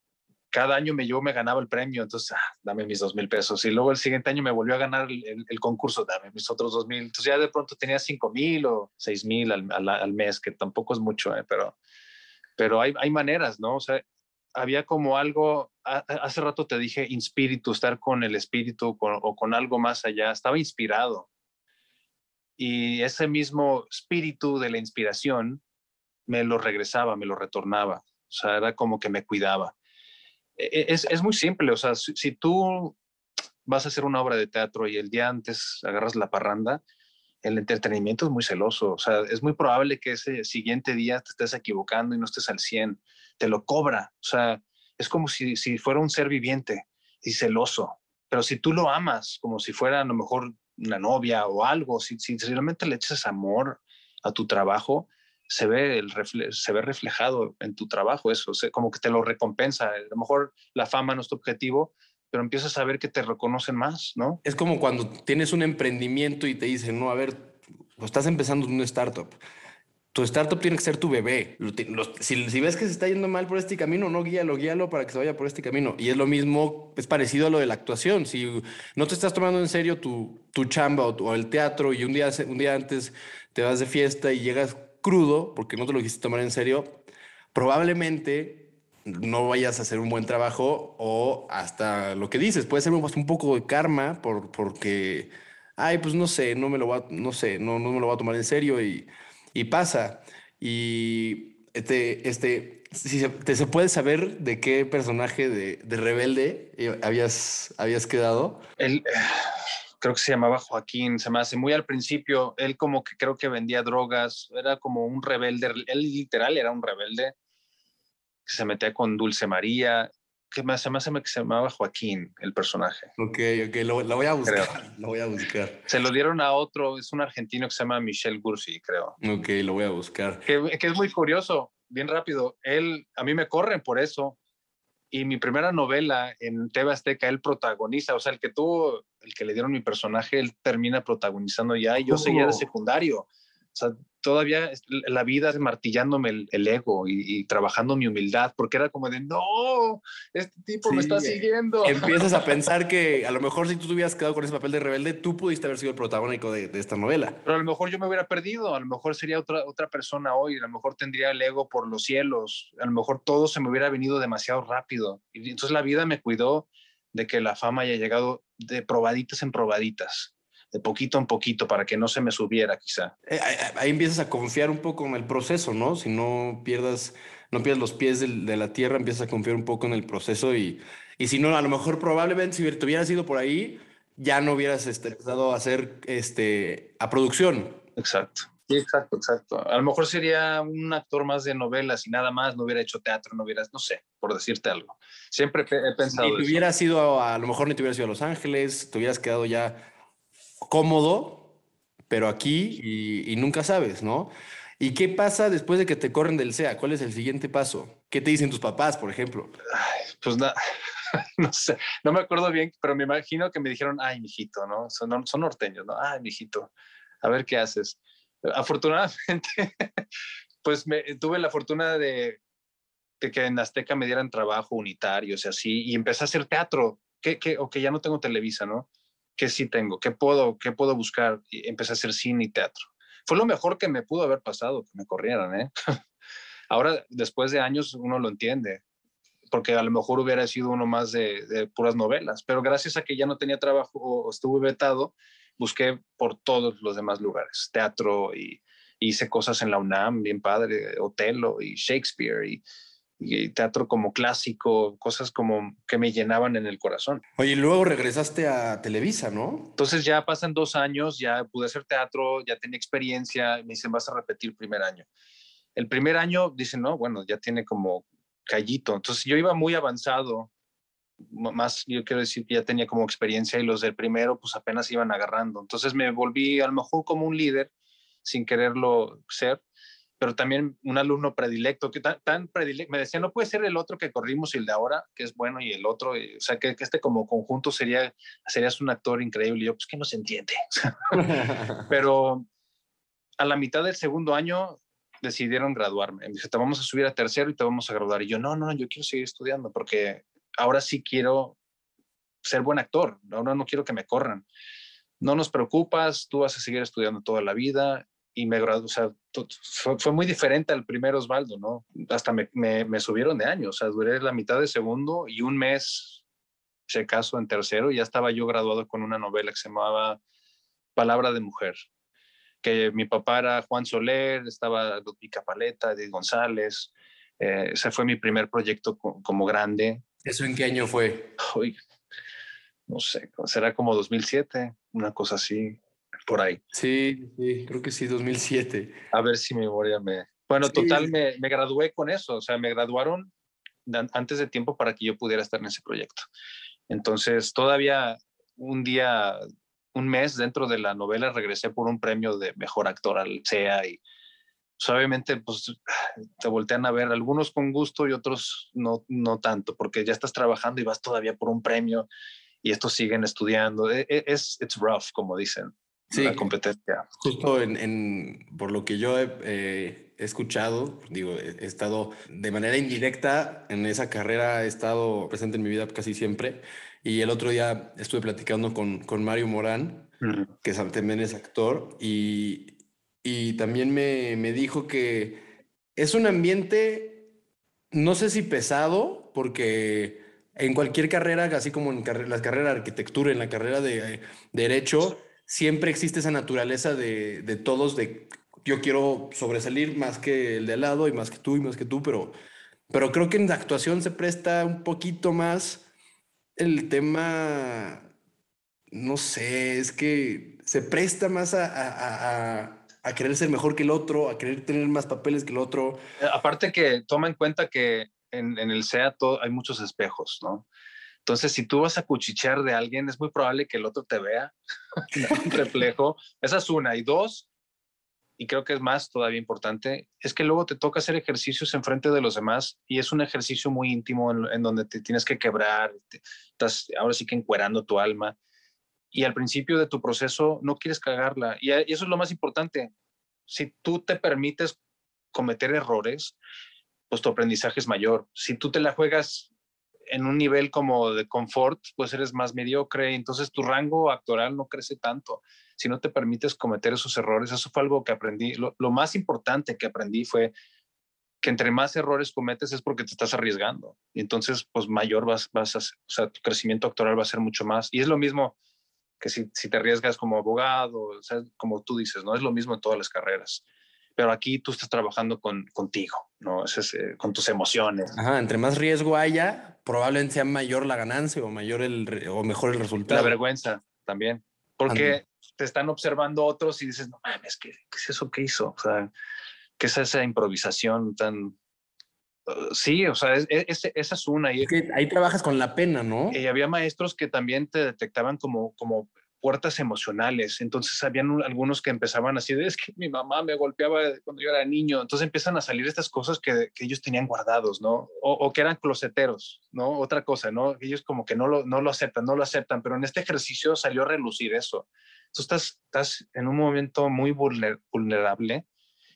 cada año me, yo me ganaba el premio, entonces, ah, dame mis dos mil pesos. Y luego el siguiente año me volvió a ganar el, concurso, dame mis otros dos mil. Entonces ya de pronto tenía cinco mil o seis mil al, al, mes, que tampoco es mucho, ¿eh? pero, pero hay, hay maneras, ¿no? O sea, había como algo, hace rato te dije, espíritu, estar con el espíritu o con algo más allá. Estaba inspirado y ese mismo espíritu de la inspiración me lo regresaba, me lo retornaba, o sea, era como que me cuidaba. E, e, es, es muy simple, o sea, si, tú vas a hacer una obra de teatro y el día antes agarras la parranda, el entretenimiento es muy celoso, o sea, es muy probable que ese siguiente día te estés equivocando y no estés al 100, te lo cobra, o sea, es como si, si fuera un ser viviente y celoso, pero si tú lo amas como si fuera a lo mejor una novia o algo, si, si realmente le echas amor a tu trabajo, se ve, el se ve reflejado en tu trabajo eso, como que te lo recompensa. A lo mejor la fama no es tu objetivo, pero empiezas a ver que te reconocen más, ¿no? Es como cuando tienes un emprendimiento y te dicen, no, a ver, pues estás empezando un startup tu startup tiene que ser tu bebé. si, ves que se está yendo mal por este camino, no guíalo, guíalo para que se vaya por este camino. Y es lo mismo, es parecido a lo de la actuación. Si no te estás tomando en serio tu, tu chamba o, el teatro y un día, un día antes te vas de fiesta y llegas crudo porque no te lo quisiste tomar en serio, probablemente no vayas a hacer un buen trabajo o hasta lo que dices, puede ser un, poco de karma por, porque ay, pues no sé, no me lo voy a, no sé, no, no me lo voy a tomar en serio y, y pasa. Y este, este, si te, se puede saber de qué personaje de, de rebelde eh, habías, habías quedado. Él, (sighs) creo que se llamaba Joaquín, se me hace muy al principio, él como que creo que vendía drogas, era como un rebelde, él literal era un rebelde que se metía con Dulce María, que me, se me hace que se llamaba Joaquín, el personaje. Ok, ok, lo, lo voy a buscar, creo. lo voy a buscar. Se lo dieron a otro, es un argentino que se llama Michel Gursi, creo. Ok, lo voy a buscar. Que, que es muy curioso, bien rápido, él, a mí me corren por eso, y mi primera novela en TV Azteca, él protagoniza, o sea, el que tuvo, el que le dieron mi personaje, él termina protagonizando ya y yo seguía de secundario. O sea, todavía la vida martillándome el, el ego y, y, trabajando mi humildad, porque era como de, no, este tipo sí, me está siguiendo. Empiezas a (laughs) pensar que a lo mejor si tú te hubieras quedado con ese papel de rebelde, tú pudiste haber sido el protagónico de, de, esta novela. Pero a lo mejor yo me hubiera perdido, a lo mejor sería otra, otra persona hoy, a lo mejor tendría el ego por los cielos, a lo mejor todo se me hubiera venido demasiado rápido. Y entonces la vida me cuidó de que la fama haya llegado de probaditas en probaditas de poquito en poquito para que no se me subiera quizá. Eh, ahí empiezas a confiar un poco en el proceso, ¿no? Si no pierdas, no pierdas los pies de, de la tierra, empiezas a confiar un poco en el proceso y, y si no, a lo mejor probablemente si te hubieras ido por ahí, ya no hubieras este, empezado a hacer este, a producción. Exacto. Sí, exacto, exacto. A lo mejor sería un actor más de novelas y nada más, no hubiera hecho teatro, no hubieras, no sé, por decirte algo. Siempre he pensado. Si te hubieras ido, a, a lo mejor ni te hubieras ido a Los Ángeles, te hubieras quedado ya cómodo, pero aquí y, nunca sabes, ¿no? ¿Y qué pasa después de que te corren del SEA? ¿Cuál es el siguiente paso? ¿Qué te dicen tus papás, por ejemplo? Pues nada, (laughs) no sé, no me acuerdo bien, pero me imagino que me dijeron, ay, mijito, ¿no? Son, son norteños, ¿no? Ay, mijito, a ver qué haces. Afortunadamente, (laughs) pues tuve la fortuna de que, en Azteca me dieran trabajo unitarios y así, y empecé a hacer teatro, que, que, o que ya no tengo Televisa, ¿no? ¿Qué sí tengo? ¿Qué puedo, qué puedo buscar? Y empecé a hacer cine y teatro. Fue lo mejor que me pudo haber pasado, que me corrieran, ¿eh? (laughs) Ahora, después de años, uno lo entiende, porque a lo mejor hubiera sido uno más de, de puras novelas, pero gracias a que ya no tenía trabajo o estuve vetado, busqué por todos los demás lugares, teatro y hice cosas en la UNAM, bien padre, Otelo y Shakespeare y, y teatro como clásico, cosas como que me llenaban en el corazón. Oye, y luego regresaste a Televisa, ¿no? Entonces ya pasan dos años, ya pude hacer teatro, ya tenía experiencia, me dicen, vas a repetir primer año. El primer año dicen, no, bueno, ya tiene como callito. Entonces yo iba muy avanzado, más yo quiero decir que ya tenía como experiencia y los del primero pues apenas iban agarrando. Entonces me volví a lo mejor como un líder sin quererlo ser pero también un alumno predilecto, que tan, tan predilecto, me decía, no puede ser el otro que corrimos y el de ahora, que es bueno, y el otro, y, o sea, que, que, este como conjunto sería, serías un actor increíble. Y yo, pues que no se entiende. (laughs) (laughs) pero a la mitad del segundo año decidieron graduarme. Me dice, te vamos a subir a tercero y te vamos a graduar. Y yo, no, no, yo quiero seguir estudiando porque ahora sí quiero ser buen actor, ahora no quiero que me corran. No nos preocupas, tú vas a seguir estudiando toda la vida y me gradué, o sea, fue, fue, muy diferente al primer Osvaldo, ¿no? Hasta me, me, me, subieron de año, o sea, duré la mitad de segundo y un mes, si acaso, en tercero, y ya estaba yo graduado con una novela que se llamaba Palabra de Mujer, que mi papá era Juan Soler, estaba Ludwika Paleta, Edith González, eh, ese fue mi primer proyecto como, como grande. ¿Eso en qué año fue? Uy, no sé, será como 2007, una cosa así por ahí. Sí, sí, creo que sí, 2007. A ver si mi memoria me... Bueno, sí. total, me, me, gradué con eso, o sea, me graduaron antes de tiempo para que yo pudiera estar en ese proyecto. Entonces, todavía un día, un mes dentro de la novela, regresé por un premio de mejor actor al CEA y pues, obviamente pues te voltean a ver algunos con gusto y otros no, no tanto, porque ya estás trabajando y vas todavía por un premio y estos siguen estudiando. Es, es it's rough, como dicen sí, la competencia. Justo en, en, por lo que yo he, eh, he escuchado, digo, he, he, estado de manera indirecta en esa carrera, he estado presente en mi vida casi siempre. Y el otro día estuve platicando con, con Mario Morán, uh -huh. que también es actor, y, y también me, me dijo que es un ambiente, no sé si pesado, porque en cualquier carrera, así como en carre las carreras de arquitectura, en la carrera de, de derecho, siempre existe esa naturaleza de, de todos, de yo quiero sobresalir más que el de al lado y más que tú y más que tú, pero, pero creo que en la actuación se presta un poquito más el tema, no sé, es que se presta más a, a, a, a querer ser mejor que el otro, a querer tener más papeles que el otro. Eh, Aparte que toma en cuenta que en, en el SEA todo, hay muchos espejos, ¿no? Entonces, si tú vas a cuchichear de alguien, es muy probable que el otro te vea (laughs) un reflejo. Esa es una. Y dos, y creo que es más todavía importante, es que luego te toca hacer ejercicios en frente de los demás y es un ejercicio muy íntimo en, en donde te tienes que quebrar, te, estás ahora sí que encuerando tu alma. Y al principio de tu proceso no quieres cagarla. Y, y eso es lo más importante. Si tú te permites cometer errores, pues tu aprendizaje es mayor. Si tú te la juegas en un nivel como de confort, pues eres más mediocre, entonces tu rango actoral no crece tanto. Si no te permites cometer esos errores, eso fue algo que aprendí. Lo, lo, más importante que aprendí fue que entre más errores cometes es porque te estás arriesgando. Y entonces, pues mayor vas, vas a, o sea, tu crecimiento actoral va a ser mucho más. Y es lo mismo que si, si te arriesgas como abogado, o sea, como tú dices, ¿no? Es lo mismo en todas las carreras pero aquí tú estás trabajando con, contigo, ¿no? Es, es, eh, con tus emociones. Ajá, entre más riesgo haya, probablemente sea mayor la ganancia o, mayor el, o mejor el resultado. La vergüenza también, porque te están observando otros y dices, no mames, ¿qué, qué es eso que hizo? O sea, ¿qué es esa improvisación tan... Uh, sí, o sea, es, es, esa es una. Y, es que ahí trabajas con la pena, ¿no? Y había maestros que también te detectaban como, como puertas emocionales. Entonces habían algunos que empezaban así es que mi mamá me golpeaba cuando yo era niño. Entonces empiezan a salir estas cosas que, que ellos tenían guardados, ¿no? O, o, que eran closeteros, ¿no? Otra cosa, ¿no? Ellos como que no lo, no lo aceptan, no lo aceptan, pero en este ejercicio salió a relucir eso. Tú estás, estás en un momento muy vulner, vulnerable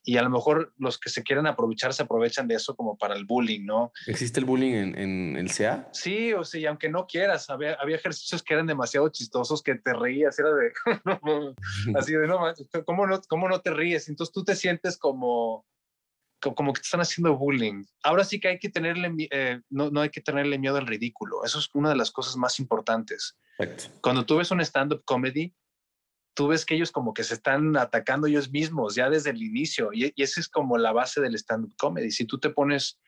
y a lo mejor los que se quieren aprovechar se aprovechan de eso como para el bullying, ¿no? ¿Existe el bullying en, en el CA? Sí, o sea, y aunque no quieras, había, había, ejercicios que eran demasiado chistosos que te reías, era de, (laughs) así de, no, ¿cómo no, ¿cómo no te ríes? Entonces tú te sientes como, como que te están haciendo bullying. Ahora sí que hay que tenerle, eh, no, no hay que tenerle miedo al ridículo. Eso es una de las cosas más importantes. Perfecto. Cuando tú ves un stand-up comedy, tú ves que ellos como que se están atacando ellos mismos ya desde el inicio y, y esa es como la base del stand-up comedy. Si tú te pones,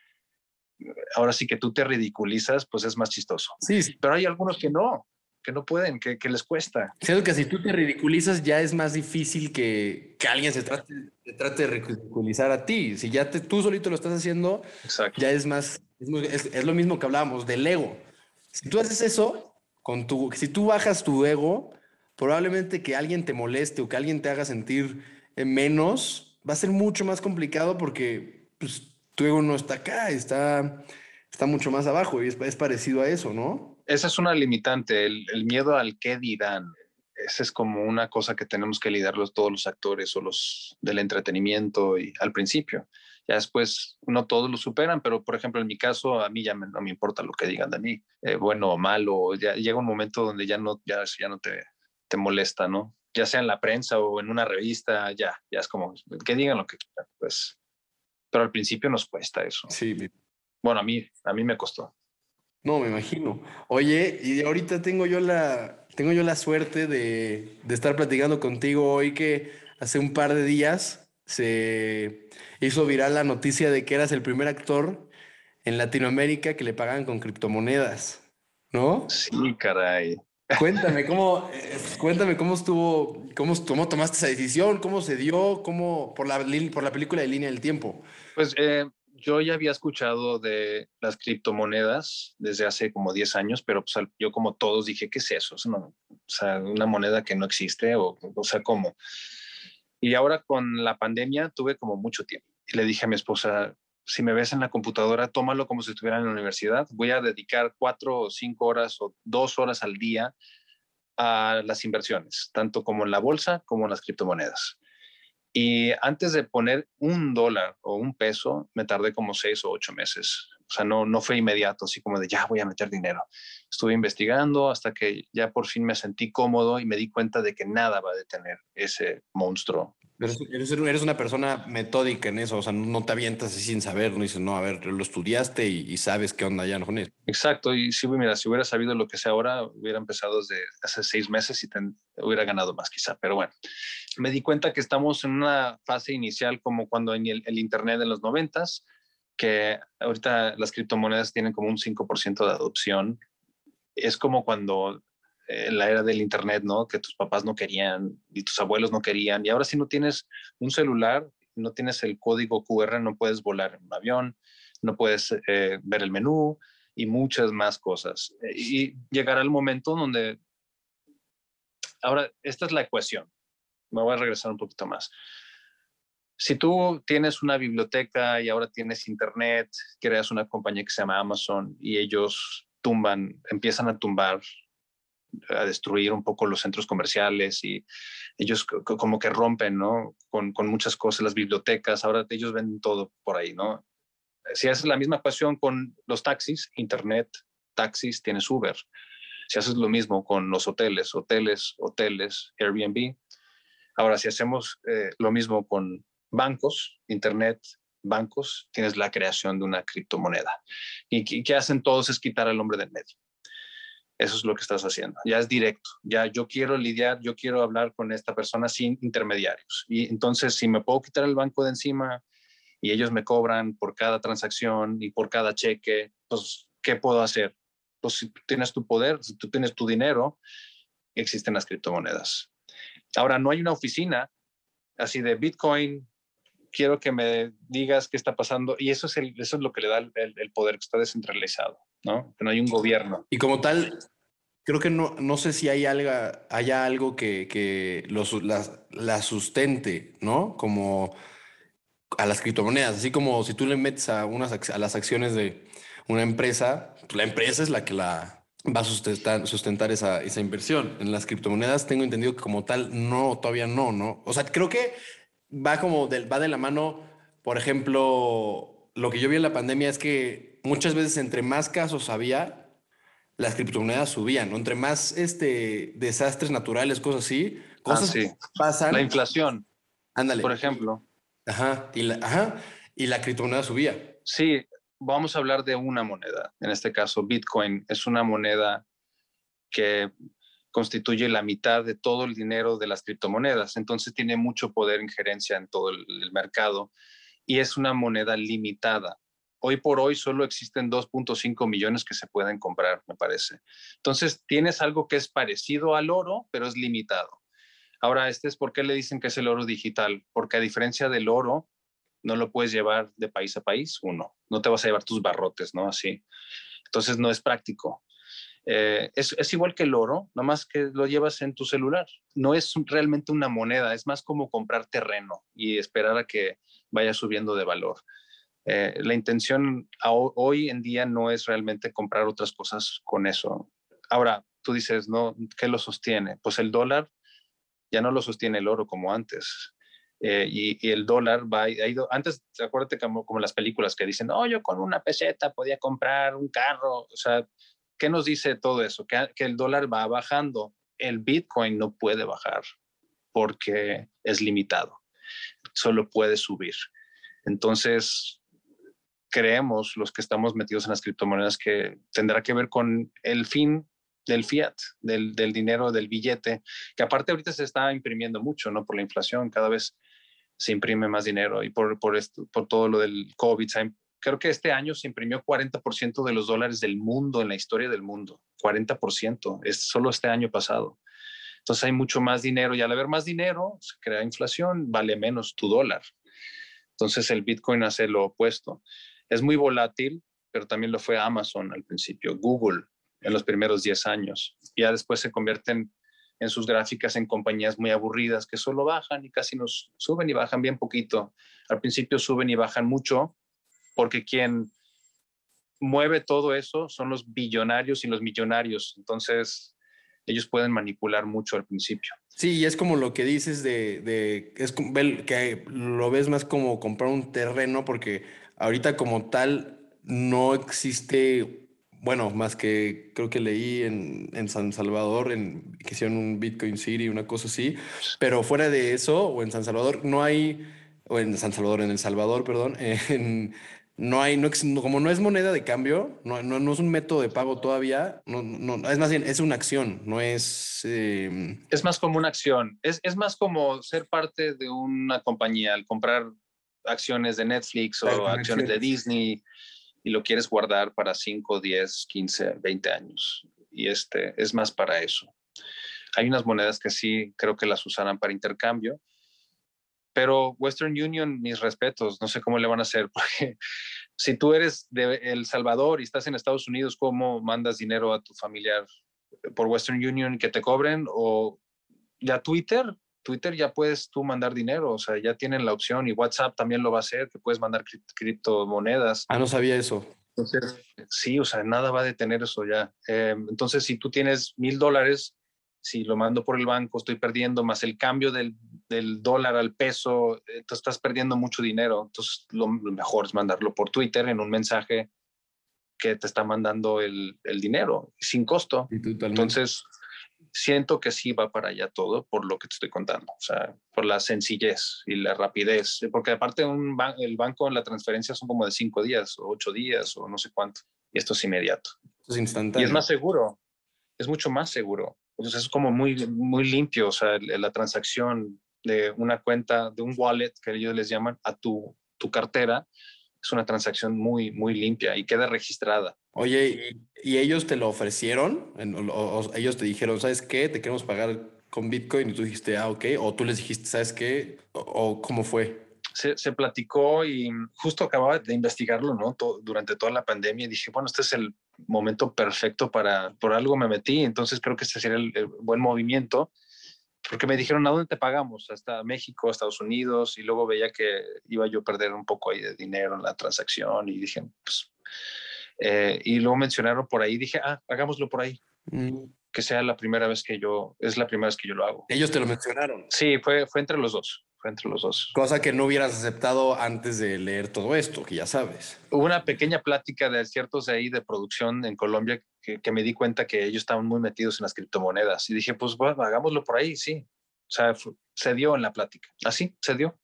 ahora sí que tú te ridiculizas, pues es más chistoso. Sí, sí. Pero hay algunos que no, que no pueden, que, que les cuesta. Siento que si tú te ridiculizas ya es más difícil que, que alguien se trate, se trate, de ridiculizar a ti. Si ya te, tú solito lo estás haciendo, Exacto. ya es más, es, muy, es, es lo mismo que hablábamos del ego. Si tú haces eso, con tu, si tú bajas tu ego, probablemente que alguien te moleste o que alguien te haga sentir menos, va a ser mucho más complicado porque pues, tu ego no está acá, está, está mucho más abajo y es, parecido a eso, ¿no? Esa es una limitante, el, miedo al qué dirán. Esa es como una cosa que tenemos que lidiar todos los actores o los del entretenimiento y al principio. Ya después no todos lo superan, pero por ejemplo en mi caso a mí ya no me importa lo que digan de mí, eh, bueno o malo. Ya llega un momento donde ya no, ya, ya no te, te molesta, ¿no? Ya sea en la prensa o en una revista, ya, ya es como que digan lo que quieran, pues. Pero al principio nos cuesta eso. Sí. Bueno, a mí, a mí me costó. No, me imagino. Oye, y ahorita tengo yo la, tengo yo la suerte de, de estar platicando contigo hoy que hace un par de días se hizo viral la noticia de que eras el primer actor en Latinoamérica que le pagaban con criptomonedas, ¿no? Sí, caray. Cuéntame cómo, eh, cuéntame cómo estuvo, cómo, cómo tomaste esa decisión, cómo se dio, cómo por la, por la película de Línea del Tiempo. Pues eh, yo ya había escuchado de las criptomonedas desde hace como 10 años, pero pues yo como todos dije, ¿qué es eso? No, o sea, una moneda que no existe o, o sea, ¿cómo? Y ahora con la pandemia tuve como mucho tiempo y le dije a mi esposa, si me ves en la computadora, tómalo como si estuviera en la universidad. Voy a dedicar cuatro o cinco horas o dos horas al día a las inversiones, tanto como en la bolsa como en las criptomonedas. Y antes de poner un dólar o un peso, me tardé como seis o ocho meses. O sea, no, no fue inmediato, así como de ya voy a meter dinero. Estuve investigando hasta que ya por fin me sentí cómodo y me di cuenta de que nada va a detener ese monstruo Eres, eres, una persona metódica en eso, o sea, no te avientas así sin saber, no dices, no, a ver, lo estudiaste y, sabes qué onda ya con eso. Exacto, y si, mira, si hubiera sabido lo que sé ahora, hubiera empezado desde hace seis meses y hubiera ganado más quizá, pero bueno, me di cuenta que estamos en una fase inicial como cuando en el, el Internet de los noventas, que ahorita las criptomonedas tienen como un 5% de adopción. Es como cuando la era del Internet, ¿no? Que tus papás no querían y tus abuelos no querían. Y ahora si no tienes un celular, no tienes el código QR, no puedes volar en un avión, no puedes eh, ver el menú y muchas más cosas. Y llegará el momento donde... Ahora, esta es la ecuación. Me voy a regresar un poquito más. Si tú tienes una biblioteca y ahora tienes internet, creas una compañía que se llama Amazon y ellos tumban, empiezan a tumbar a destruir un poco los centros comerciales y ellos como que rompen, ¿no? Con, muchas cosas, las bibliotecas, ahora ellos venden todo por ahí, ¿no? Si haces la misma ecuación con los taxis, internet, taxis, tienes Uber. Si haces lo mismo con los hoteles, hoteles, hoteles, Airbnb. Ahora, si hacemos eh, lo mismo con bancos, internet, bancos, tienes la creación de una criptomoneda. ¿Y, y qué hacen todos? Es quitar al hombre del medio eso es lo que estás haciendo. Ya es directo. Ya yo quiero lidiar, yo quiero hablar con esta persona sin intermediarios. Y entonces, si me puedo quitar el banco de encima y ellos me cobran por cada transacción y por cada cheque, pues, ¿qué puedo hacer? Pues si tú tienes tu poder, si tú tienes tu dinero, existen las criptomonedas. Ahora, no hay una oficina así de Bitcoin, quiero que me digas qué está pasando. Y eso es, lo que le da el, poder, que está descentralizado, ¿no? Que no hay un gobierno. Y como tal, creo que no, no sé si hay algo, haya algo que, que los, la, sustente, ¿no? Como a las criptomonedas, así como si tú le metes a, unas, a las acciones de una empresa, pues la empresa es la que la va a sustentar, sustentar esa, esa inversión. En las criptomonedas tengo entendido que como tal, no, todavía no, ¿no? O sea, creo que va como de, va de la mano, por ejemplo, lo que yo vi en la pandemia es que muchas veces entre más casos había, las criptomonedas subían, ¿no? Entre más este, desastres naturales, cosas así, cosas ah, pasan. La inflación. Ándale. Por ejemplo. Ajá y, la, ajá, y la criptomoneda subía. Sí, vamos a hablar de una moneda. En este caso, Bitcoin es una moneda que constituye la mitad de todo el dinero de las criptomonedas. Entonces tiene mucho poder injerencia en todo el, mercado y es una moneda limitada. Hoy por hoy solo existen 2.5 millones que se pueden comprar, me parece. Entonces tienes algo que es parecido al oro, pero es limitado. Ahora, este es por qué le dicen que es el oro digital, porque a diferencia del oro, no lo puedes llevar de país a país, uno, no te vas a llevar tus barrotes, ¿no? Así. Entonces no es práctico. Eh, es, igual que el oro, nomás que lo llevas en tu celular. No es realmente una moneda, es más como comprar terreno y esperar a que vaya subiendo de valor. Eh, la intención hoy en día no es realmente comprar otras cosas con eso. Ahora, tú dices, ¿no? ¿Qué lo sostiene? Pues el dólar ya no lo sostiene el oro como antes. Eh, y, el dólar va, ha ido, antes, acuérdate como, como las películas que dicen, oh, yo con una peseta podía comprar un carro, o sea, ¿Qué nos dice todo eso? Que, el dólar va bajando. El Bitcoin no puede bajar porque es limitado. Solo puede subir. Entonces, creemos los que estamos metidos en las criptomonedas que tendrá que ver con el fin del fiat, del, dinero, del billete, que aparte ahorita se está imprimiendo mucho, ¿no? Por la inflación, cada vez se imprime más dinero y por, por, esto, por todo lo del COVID creo que este año se imprimió 40% de los dólares del mundo en la historia del mundo. 40%, es solo este año pasado. Entonces hay mucho más dinero y al haber más dinero se crea inflación, vale menos tu dólar. Entonces el Bitcoin hace lo opuesto. Es muy volátil, pero también lo fue Amazon al principio, Google en los primeros 10 años. Ya después se convierten en sus gráficas en compañías muy aburridas que solo bajan y casi nos suben y bajan bien poquito. Al principio suben y bajan mucho, porque quien mueve todo eso son los billonarios y los millonarios. Entonces, ellos pueden manipular mucho al principio. Sí, es como lo que dices de, de es que lo ves más como comprar un terreno, porque ahorita como tal no existe bueno, más que creo que leí en, en San Salvador, en, que hicieron un Bitcoin City, una cosa así, pero fuera de eso, o en San Salvador, no hay, o en San Salvador, en El Salvador, perdón, (laughs) no hay, no, como no es moneda de cambio, no, no, no es un método de pago todavía, no, no, es más bien, es una acción, no es... Em, es más como una acción, es, es más como ser parte de una compañía, al comprar acciones de Netflix o acciones de Disney y lo quieres guardar para 5, 10, 15, 20 años. Y este es más para eso. Hay unas monedas que sí creo que las usarán para intercambio, pero Western Union, mis respetos, no sé cómo le van a hacer, (laughs) porque si tú eres de El Salvador y estás en Estados Unidos, ¿cómo mandas dinero a tu familiar por Western Union que te cobren? O ya Twitter, Twitter ya puedes tú mandar dinero, o sea, ya tienen la opción y WhatsApp también lo va a hacer, que puedes mandar criptomonedas. Ah, no sabía eso. Entonces, sí, o sea, nada va a detener eso ya. Em, entonces, si tú tienes mil dólares, si lo mando por el banco, estoy perdiendo más el cambio del, del dólar al peso, eh, tú estás perdiendo mucho dinero. Entonces, lo, mejor es mandarlo por Twitter en un mensaje que te está mandando el, el dinero sin costo. Entonces, siento que sí va para allá todo por lo que te estoy contando, o sea, por la sencillez y la rapidez, porque aparte un el banco la transferencia son como de cinco días o ocho días o no sé cuánto, y esto es inmediato. Es instantáneo. Y es más seguro, es mucho más seguro. Entonces es como muy, muy limpio, o sea, la transacción de una cuenta, de un wallet que ellos les llaman, a tu, tu cartera, es una transacción muy, muy limpia y queda registrada. Oye, ¿y, ellos te lo ofrecieron? O, ellos te dijeron, ¿sabes qué? Te queremos pagar con Bitcoin y tú dijiste, ah, ok. O tú les dijiste, ¿sabes qué? ¿O, cómo fue? Se, se, platicó y justo acababa de investigarlo, ¿no? durante toda la pandemia y dije, bueno, este es el momento perfecto para, por algo me metí, entonces creo que este sería el buen movimiento porque me dijeron, ¿a dónde te pagamos? Hasta México, Estados Unidos, y luego veía que iba yo a perder un poco ahí de dinero en la transacción y dije, pues, eh, y luego mencionaron por ahí, dije, ah, hagámoslo por ahí. Mm. Que sea la primera vez que yo, es la primera vez que yo lo hago. Ellos te lo mencionaron. Sí, fue, fue entre los dos fue entre los dos. Cosa que no hubieras aceptado antes de leer todo esto, que ya sabes. Hubo una pequeña plática de ciertos de ahí de producción en Colombia que, me di cuenta que ellos estaban muy metidos en las criptomonedas y dije, pues bueno, hagámoslo por ahí, sí. O sea, se dio en la plática. Así, se dio.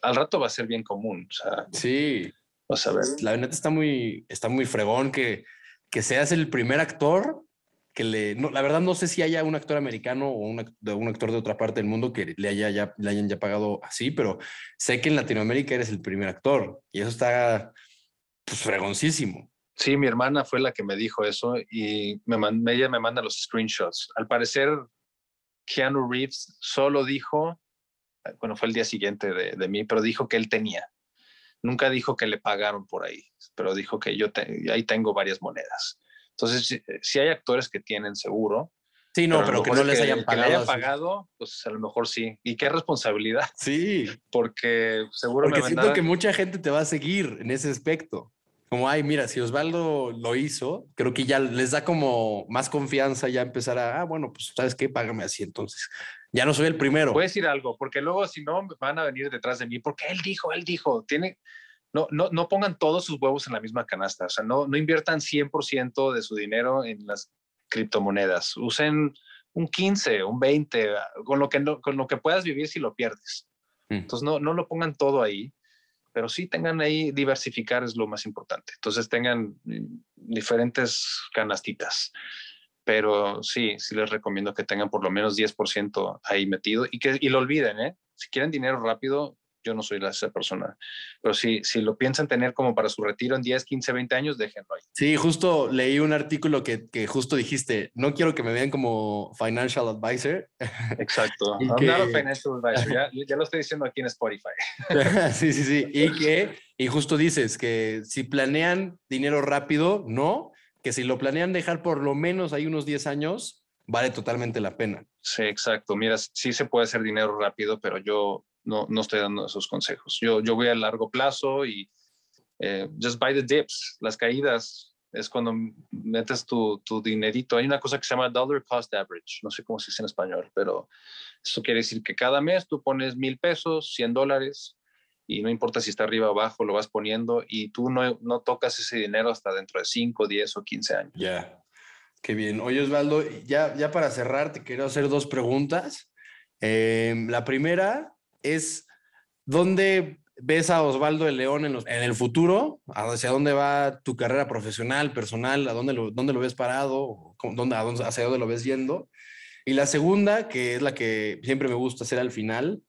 Al rato va a ser bien común. O sea, sí. Ver. La neta está muy, está muy fregón que, que seas el primer actor que le, no, la verdad no sé si haya un actor americano o un, un, actor de otra parte del mundo que le, haya ya, le hayan ya pagado así, pero sé que en Latinoamérica eres el primer actor y eso está pues fregoncísimo. Sí, mi hermana fue la que me dijo eso y me ella me manda los screenshots. Al parecer, Keanu Reeves solo dijo, bueno, fue el día siguiente de, de mí, pero dijo que él tenía. Nunca dijo que le pagaron por ahí, pero dijo que yo ahí tengo varias monedas. Entonces, si, hay actores que tienen seguro. Sí, no, pero, que no les hayan pagado. Que hayan pagado, pues a lo mejor sí. Y qué responsabilidad. (laughs) Sí. Porque seguro Porque siento que mucha gente te va a seguir en ese aspecto. Como, ay, mira, si Osvaldo lo hizo, creo que ya les da como más confianza ya empezar a, ah, bueno, pues, ¿sabes qué? Págame así entonces. Ya no soy el primero. Voy a decir algo, porque luego si no van a venir detrás de mí, porque él dijo, él dijo, tiene, no, no, no pongan todos sus huevos en la misma canasta, o sea, no, no inviertan 100% de su dinero en las criptomonedas, usen un 15, un 20, con lo que, con lo que puedas vivir si lo pierdes. Mm. Entonces, no, no lo pongan todo ahí, pero sí tengan ahí, diversificar es lo más importante. Entonces, tengan mm, diferentes canastitas. Pero sí, sí les recomiendo que tengan por lo menos 10% ahí metido y que y lo olviden, ¿eh? Si quieren dinero rápido, yo no soy la, esa persona. Pero si, si lo piensan tener como para su retiro en 10, 15, 20 años, déjenlo ahí. Sí, justo leí un artículo que, que justo dijiste, no quiero que me vean como financial advisor. (laughs) Exacto. no, financial advisor, ya, ya, lo estoy diciendo aquí en Spotify. (laughs) sí, sí, sí. Y que, y justo dices que si planean dinero rápido, no, que si lo planean dejar por lo menos ahí unos 10 años, vale totalmente la pena. Sí, exacto. Mira, sí se puede hacer dinero rápido, pero yo no, no estoy dando esos consejos. Yo, yo voy a largo plazo y eh, just buy the dips, las caídas. Es cuando metes tu, tu dinerito. Hay una cosa que se llama dollar cost average. No sé cómo se dice en español, pero eso quiere decir que cada mes tú pones mil pesos, 100 dólares y no importa si está arriba o abajo, lo vas poniendo y tú no, no tocas ese dinero hasta dentro de 5, 10 o 15 años. Ya, qué bien. Oye, Osvaldo, ya, ya para cerrar, te quiero hacer dos preguntas. Eh, la primera es, ¿dónde ves a Osvaldo de León en, los, en, el futuro? ¿Hacia dónde va tu carrera profesional, personal? ¿A dónde lo, dónde lo ves parado? ¿Dónde, dónde, ¿Hacia dónde lo ves yendo? Y la segunda, que es la que siempre me gusta hacer al final,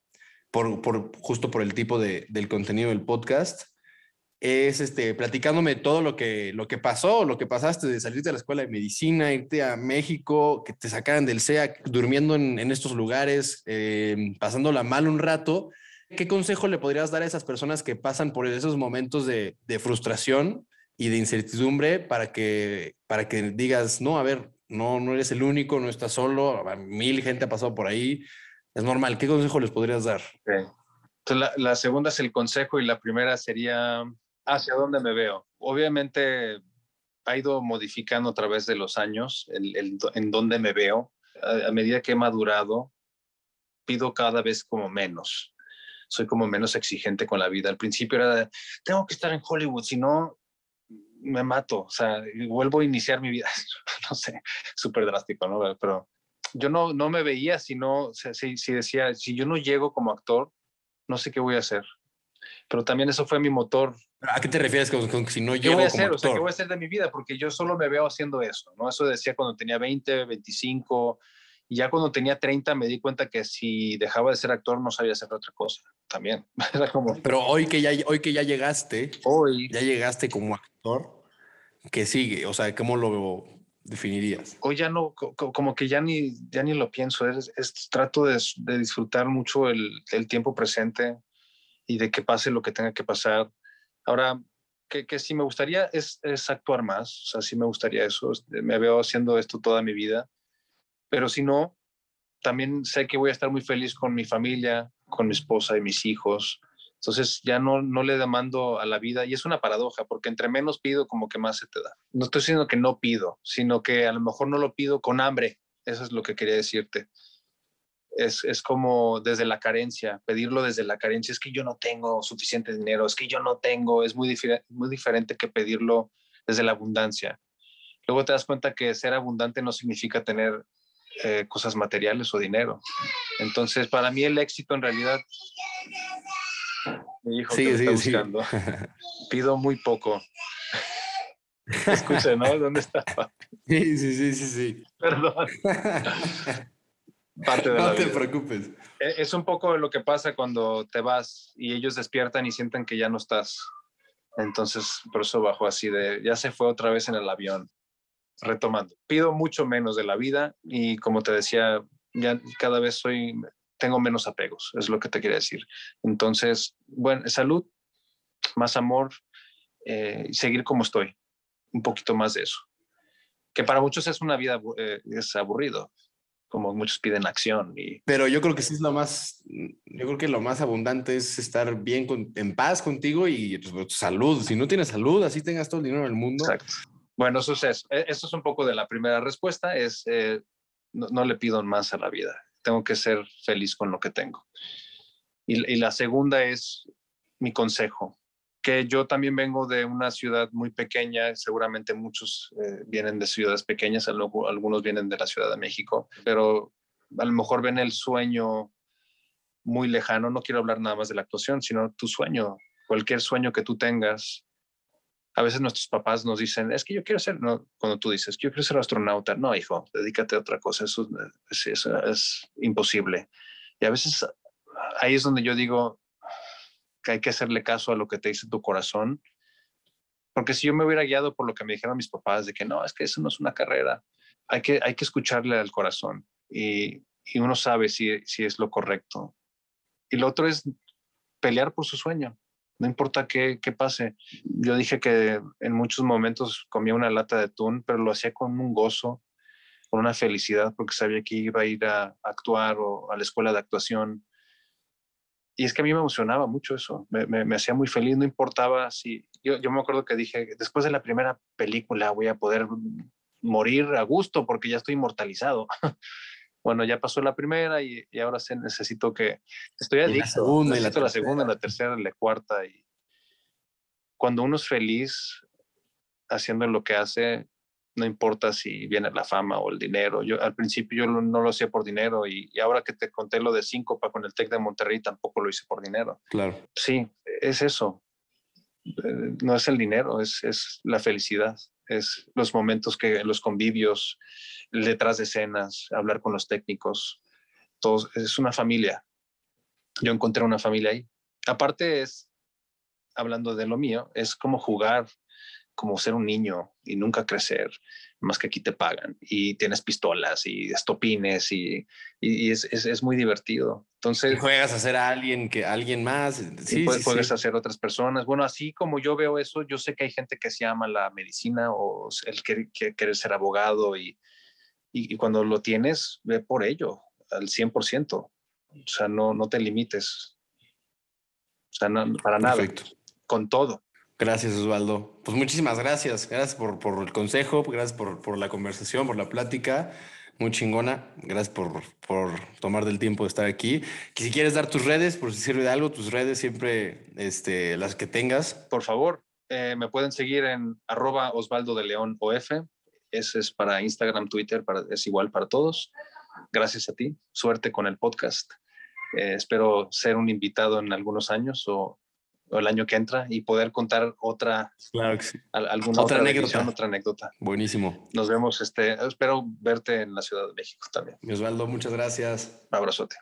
por, justo por el tipo de, del contenido del podcast, es este, platicándome todo lo que, lo que pasó, lo que pasaste de salir de la escuela de medicina, irte a México, que te sacaran del SEA, durmiendo en, estos lugares, eh, pasándola mal un rato. ¿Qué consejo le podrías dar a esas personas que pasan por esos momentos de, de frustración y de incertidumbre para que, para que digas, no, a ver, no, no eres el único, no estás solo, mil gente ha pasado por ahí, es normal. ¿Qué consejo les podrías dar? La, segunda es el consejo y la primera sería hacia dónde me veo. Obviamente ha ido modificando a través de los años en dónde me veo. A, a, medida que he madurado, pido cada vez como menos. Soy como menos exigente con la vida. Al principio era, tengo que estar en Hollywood, si no, me mato. O sea, vuelvo a iniciar mi vida. (laughs) no sé, súper drástico, ¿no? Pero yo no, no me veía si no, si, si decía, si yo no llego como actor, no sé qué voy a hacer. Pero también eso fue mi motor. ¿A qué te refieres con, con si no ¿Qué llego voy a como hacer? actor? O sea, ¿qué voy a hacer de mi vida? Porque yo solo me veo haciendo eso, ¿no? Eso decía cuando tenía 20, 25. Y ya cuando tenía 30 me di cuenta que si dejaba de ser actor no sabía hacer otra cosa también. (laughs) Era como... Pero hoy que ya, hoy que ya llegaste, hoy, ya llegaste como actor, ¿qué sigue? O sea, ¿cómo lo definirías? Hoy ya no, como que ya ni, ya ni lo pienso. Es, trato de, de, disfrutar mucho el, el, tiempo presente y de que pase lo que tenga que pasar. Ahora, que, que sí me gustaría es, es actuar más. O sea, sí me gustaría eso. Me veo haciendo esto toda mi vida. Pero si no, también sé que voy a estar muy feliz con mi familia, con mi esposa y mis hijos. Entonces ya no, no le demando a la vida y es una paradoja porque entre menos pido como que más se te da. No estoy diciendo que no pido, sino que a lo mejor no lo pido con hambre. Eso es lo que quería decirte. Es, es como desde la carencia, pedirlo desde la carencia. Es que yo no tengo suficiente dinero, es que yo no tengo, es muy, difer muy diferente que pedirlo desde la abundancia. Luego te das cuenta que ser abundante no significa tener eh, cosas materiales o dinero. Entonces, para mí el éxito en realidad mi hijo sí, que sí, está buscando. Sí. (laughs) Pido muy poco. Escucha, ¿no? ¿Dónde está? (laughs) Sí, sí, sí, sí, sí. Perdón. (laughs) Parte de no la te vida. preocupes. Es un poco lo que pasa cuando te vas y ellos despiertan y sienten que ya no estás. Entonces, por eso bajo así de, ya se fue otra vez en el avión. Retomando. Pido mucho menos de la vida y como te decía, ya cada vez soy tengo menos apegos, es lo que te quería decir. Entonces, bueno, salud, más amor, eh, seguir como estoy, un poquito más de eso. Que para muchos es una vida, eh, es aburrido, como muchos piden acción. Y... Pero yo creo que sí es lo más, yo creo que lo más abundante es estar bien, con, en paz contigo y pues, salud. Si no tienes salud, así tengas todo el dinero del mundo. Exacto. Bueno, eso es eso. Eso es un poco de la primera respuesta, es eh, no, no le pido más a la vida tengo que ser feliz con lo que tengo. Y, la segunda es mi consejo, que yo también vengo de una ciudad muy pequeña, seguramente muchos eh, vienen de ciudades pequeñas, algunos vienen de la Ciudad de México, pero a lo mejor ven el sueño muy lejano, no quiero hablar nada más de la actuación, sino tu sueño, cualquier sueño que tú tengas. A veces nuestros papás nos dicen, es que yo quiero ser, cuando tú dices, yo quiero ser astronauta, no, hijo, dedícate a otra cosa, eso es imposible. Y a veces ahí es donde yo digo que hay que hacerle caso a lo que te dice tu corazón, porque si yo me hubiera guiado por lo que me dijeron mis papás, de que no, es que eso no es una carrera, hay que, hay que escucharle al corazón y, y uno sabe si, si es lo correcto. Y lo otro es pelear por su sueño no importa qué, qué, pase. Yo dije que en muchos momentos comía una lata de atún, pero lo hacía con un gozo, con una felicidad, porque sabía que iba a ir a, actuar o a la escuela de actuación. Y es que a mí me emocionaba mucho eso, me, me, me hacía muy feliz, no importaba si... Yo, yo me acuerdo que dije, después de la primera película voy a poder morir a gusto porque ya estoy inmortalizado. (laughs) bueno, ya pasó la primera y, y ahora sí necesito que, estoy Y la adicto, segunda y la la, segunda, la tercera, la cuarta. Y cuando uno es feliz haciendo lo que hace, no importa si viene la fama o el dinero. Yo al principio yo no lo hacía por dinero y, y ahora que te conté lo de Síncopa con el Tec de Monterrey tampoco lo hice por dinero. Claro. Sí, es eso. Eh, No es el dinero, es, es la felicidad, es los momentos que los convivios, detrás de escenas, hablar con los técnicos, todos, es una familia. Yo encontré una familia ahí. Aparte es, hablando de lo mío, es como jugar, como ser un niño y nunca crecer, más que aquí te pagan y tienes pistolas y estopines y, y- y es, es- es muy divertido. Entonces, Y juegas a ser a alguien que alguien más. Sí, Sí, puedes, sí, puedes sí. hacer otras personas. Bueno, así como yo veo eso, yo sé que hay gente que se llama la medicina o el que, que querer ser abogado y, y, y cuando lo tienes, ve por ello al 100%. O sea, no, no te limites. O sea, no, para nada, Perfecto. con todo. Gracias, Osvaldo. Pues muchísimas gracias. Gracias por, por el consejo, gracias por, por la conversación, por la plática. Muy chingona. Gracias por, por tomar del tiempo de estar aquí. Si quieres dar tus redes, por si sirve de algo, tus redes siempre este, las que tengas. Por favor, eh, me pueden seguir en arroba Osvaldo de León OF. Ese es para Instagram, Twitter, para, es igual para todos. Gracias a ti. Suerte con el podcast. Eh, espero ser un invitado en algunos años o, o el año que entra y poder contar otra, Claro que sí. al- alguna Otra otra, anécdota. otra anécdota. Buenísimo. Nos vemos, este, espero verte en la Ciudad de México también. Osvaldo, muchas gracias. Un abrazote.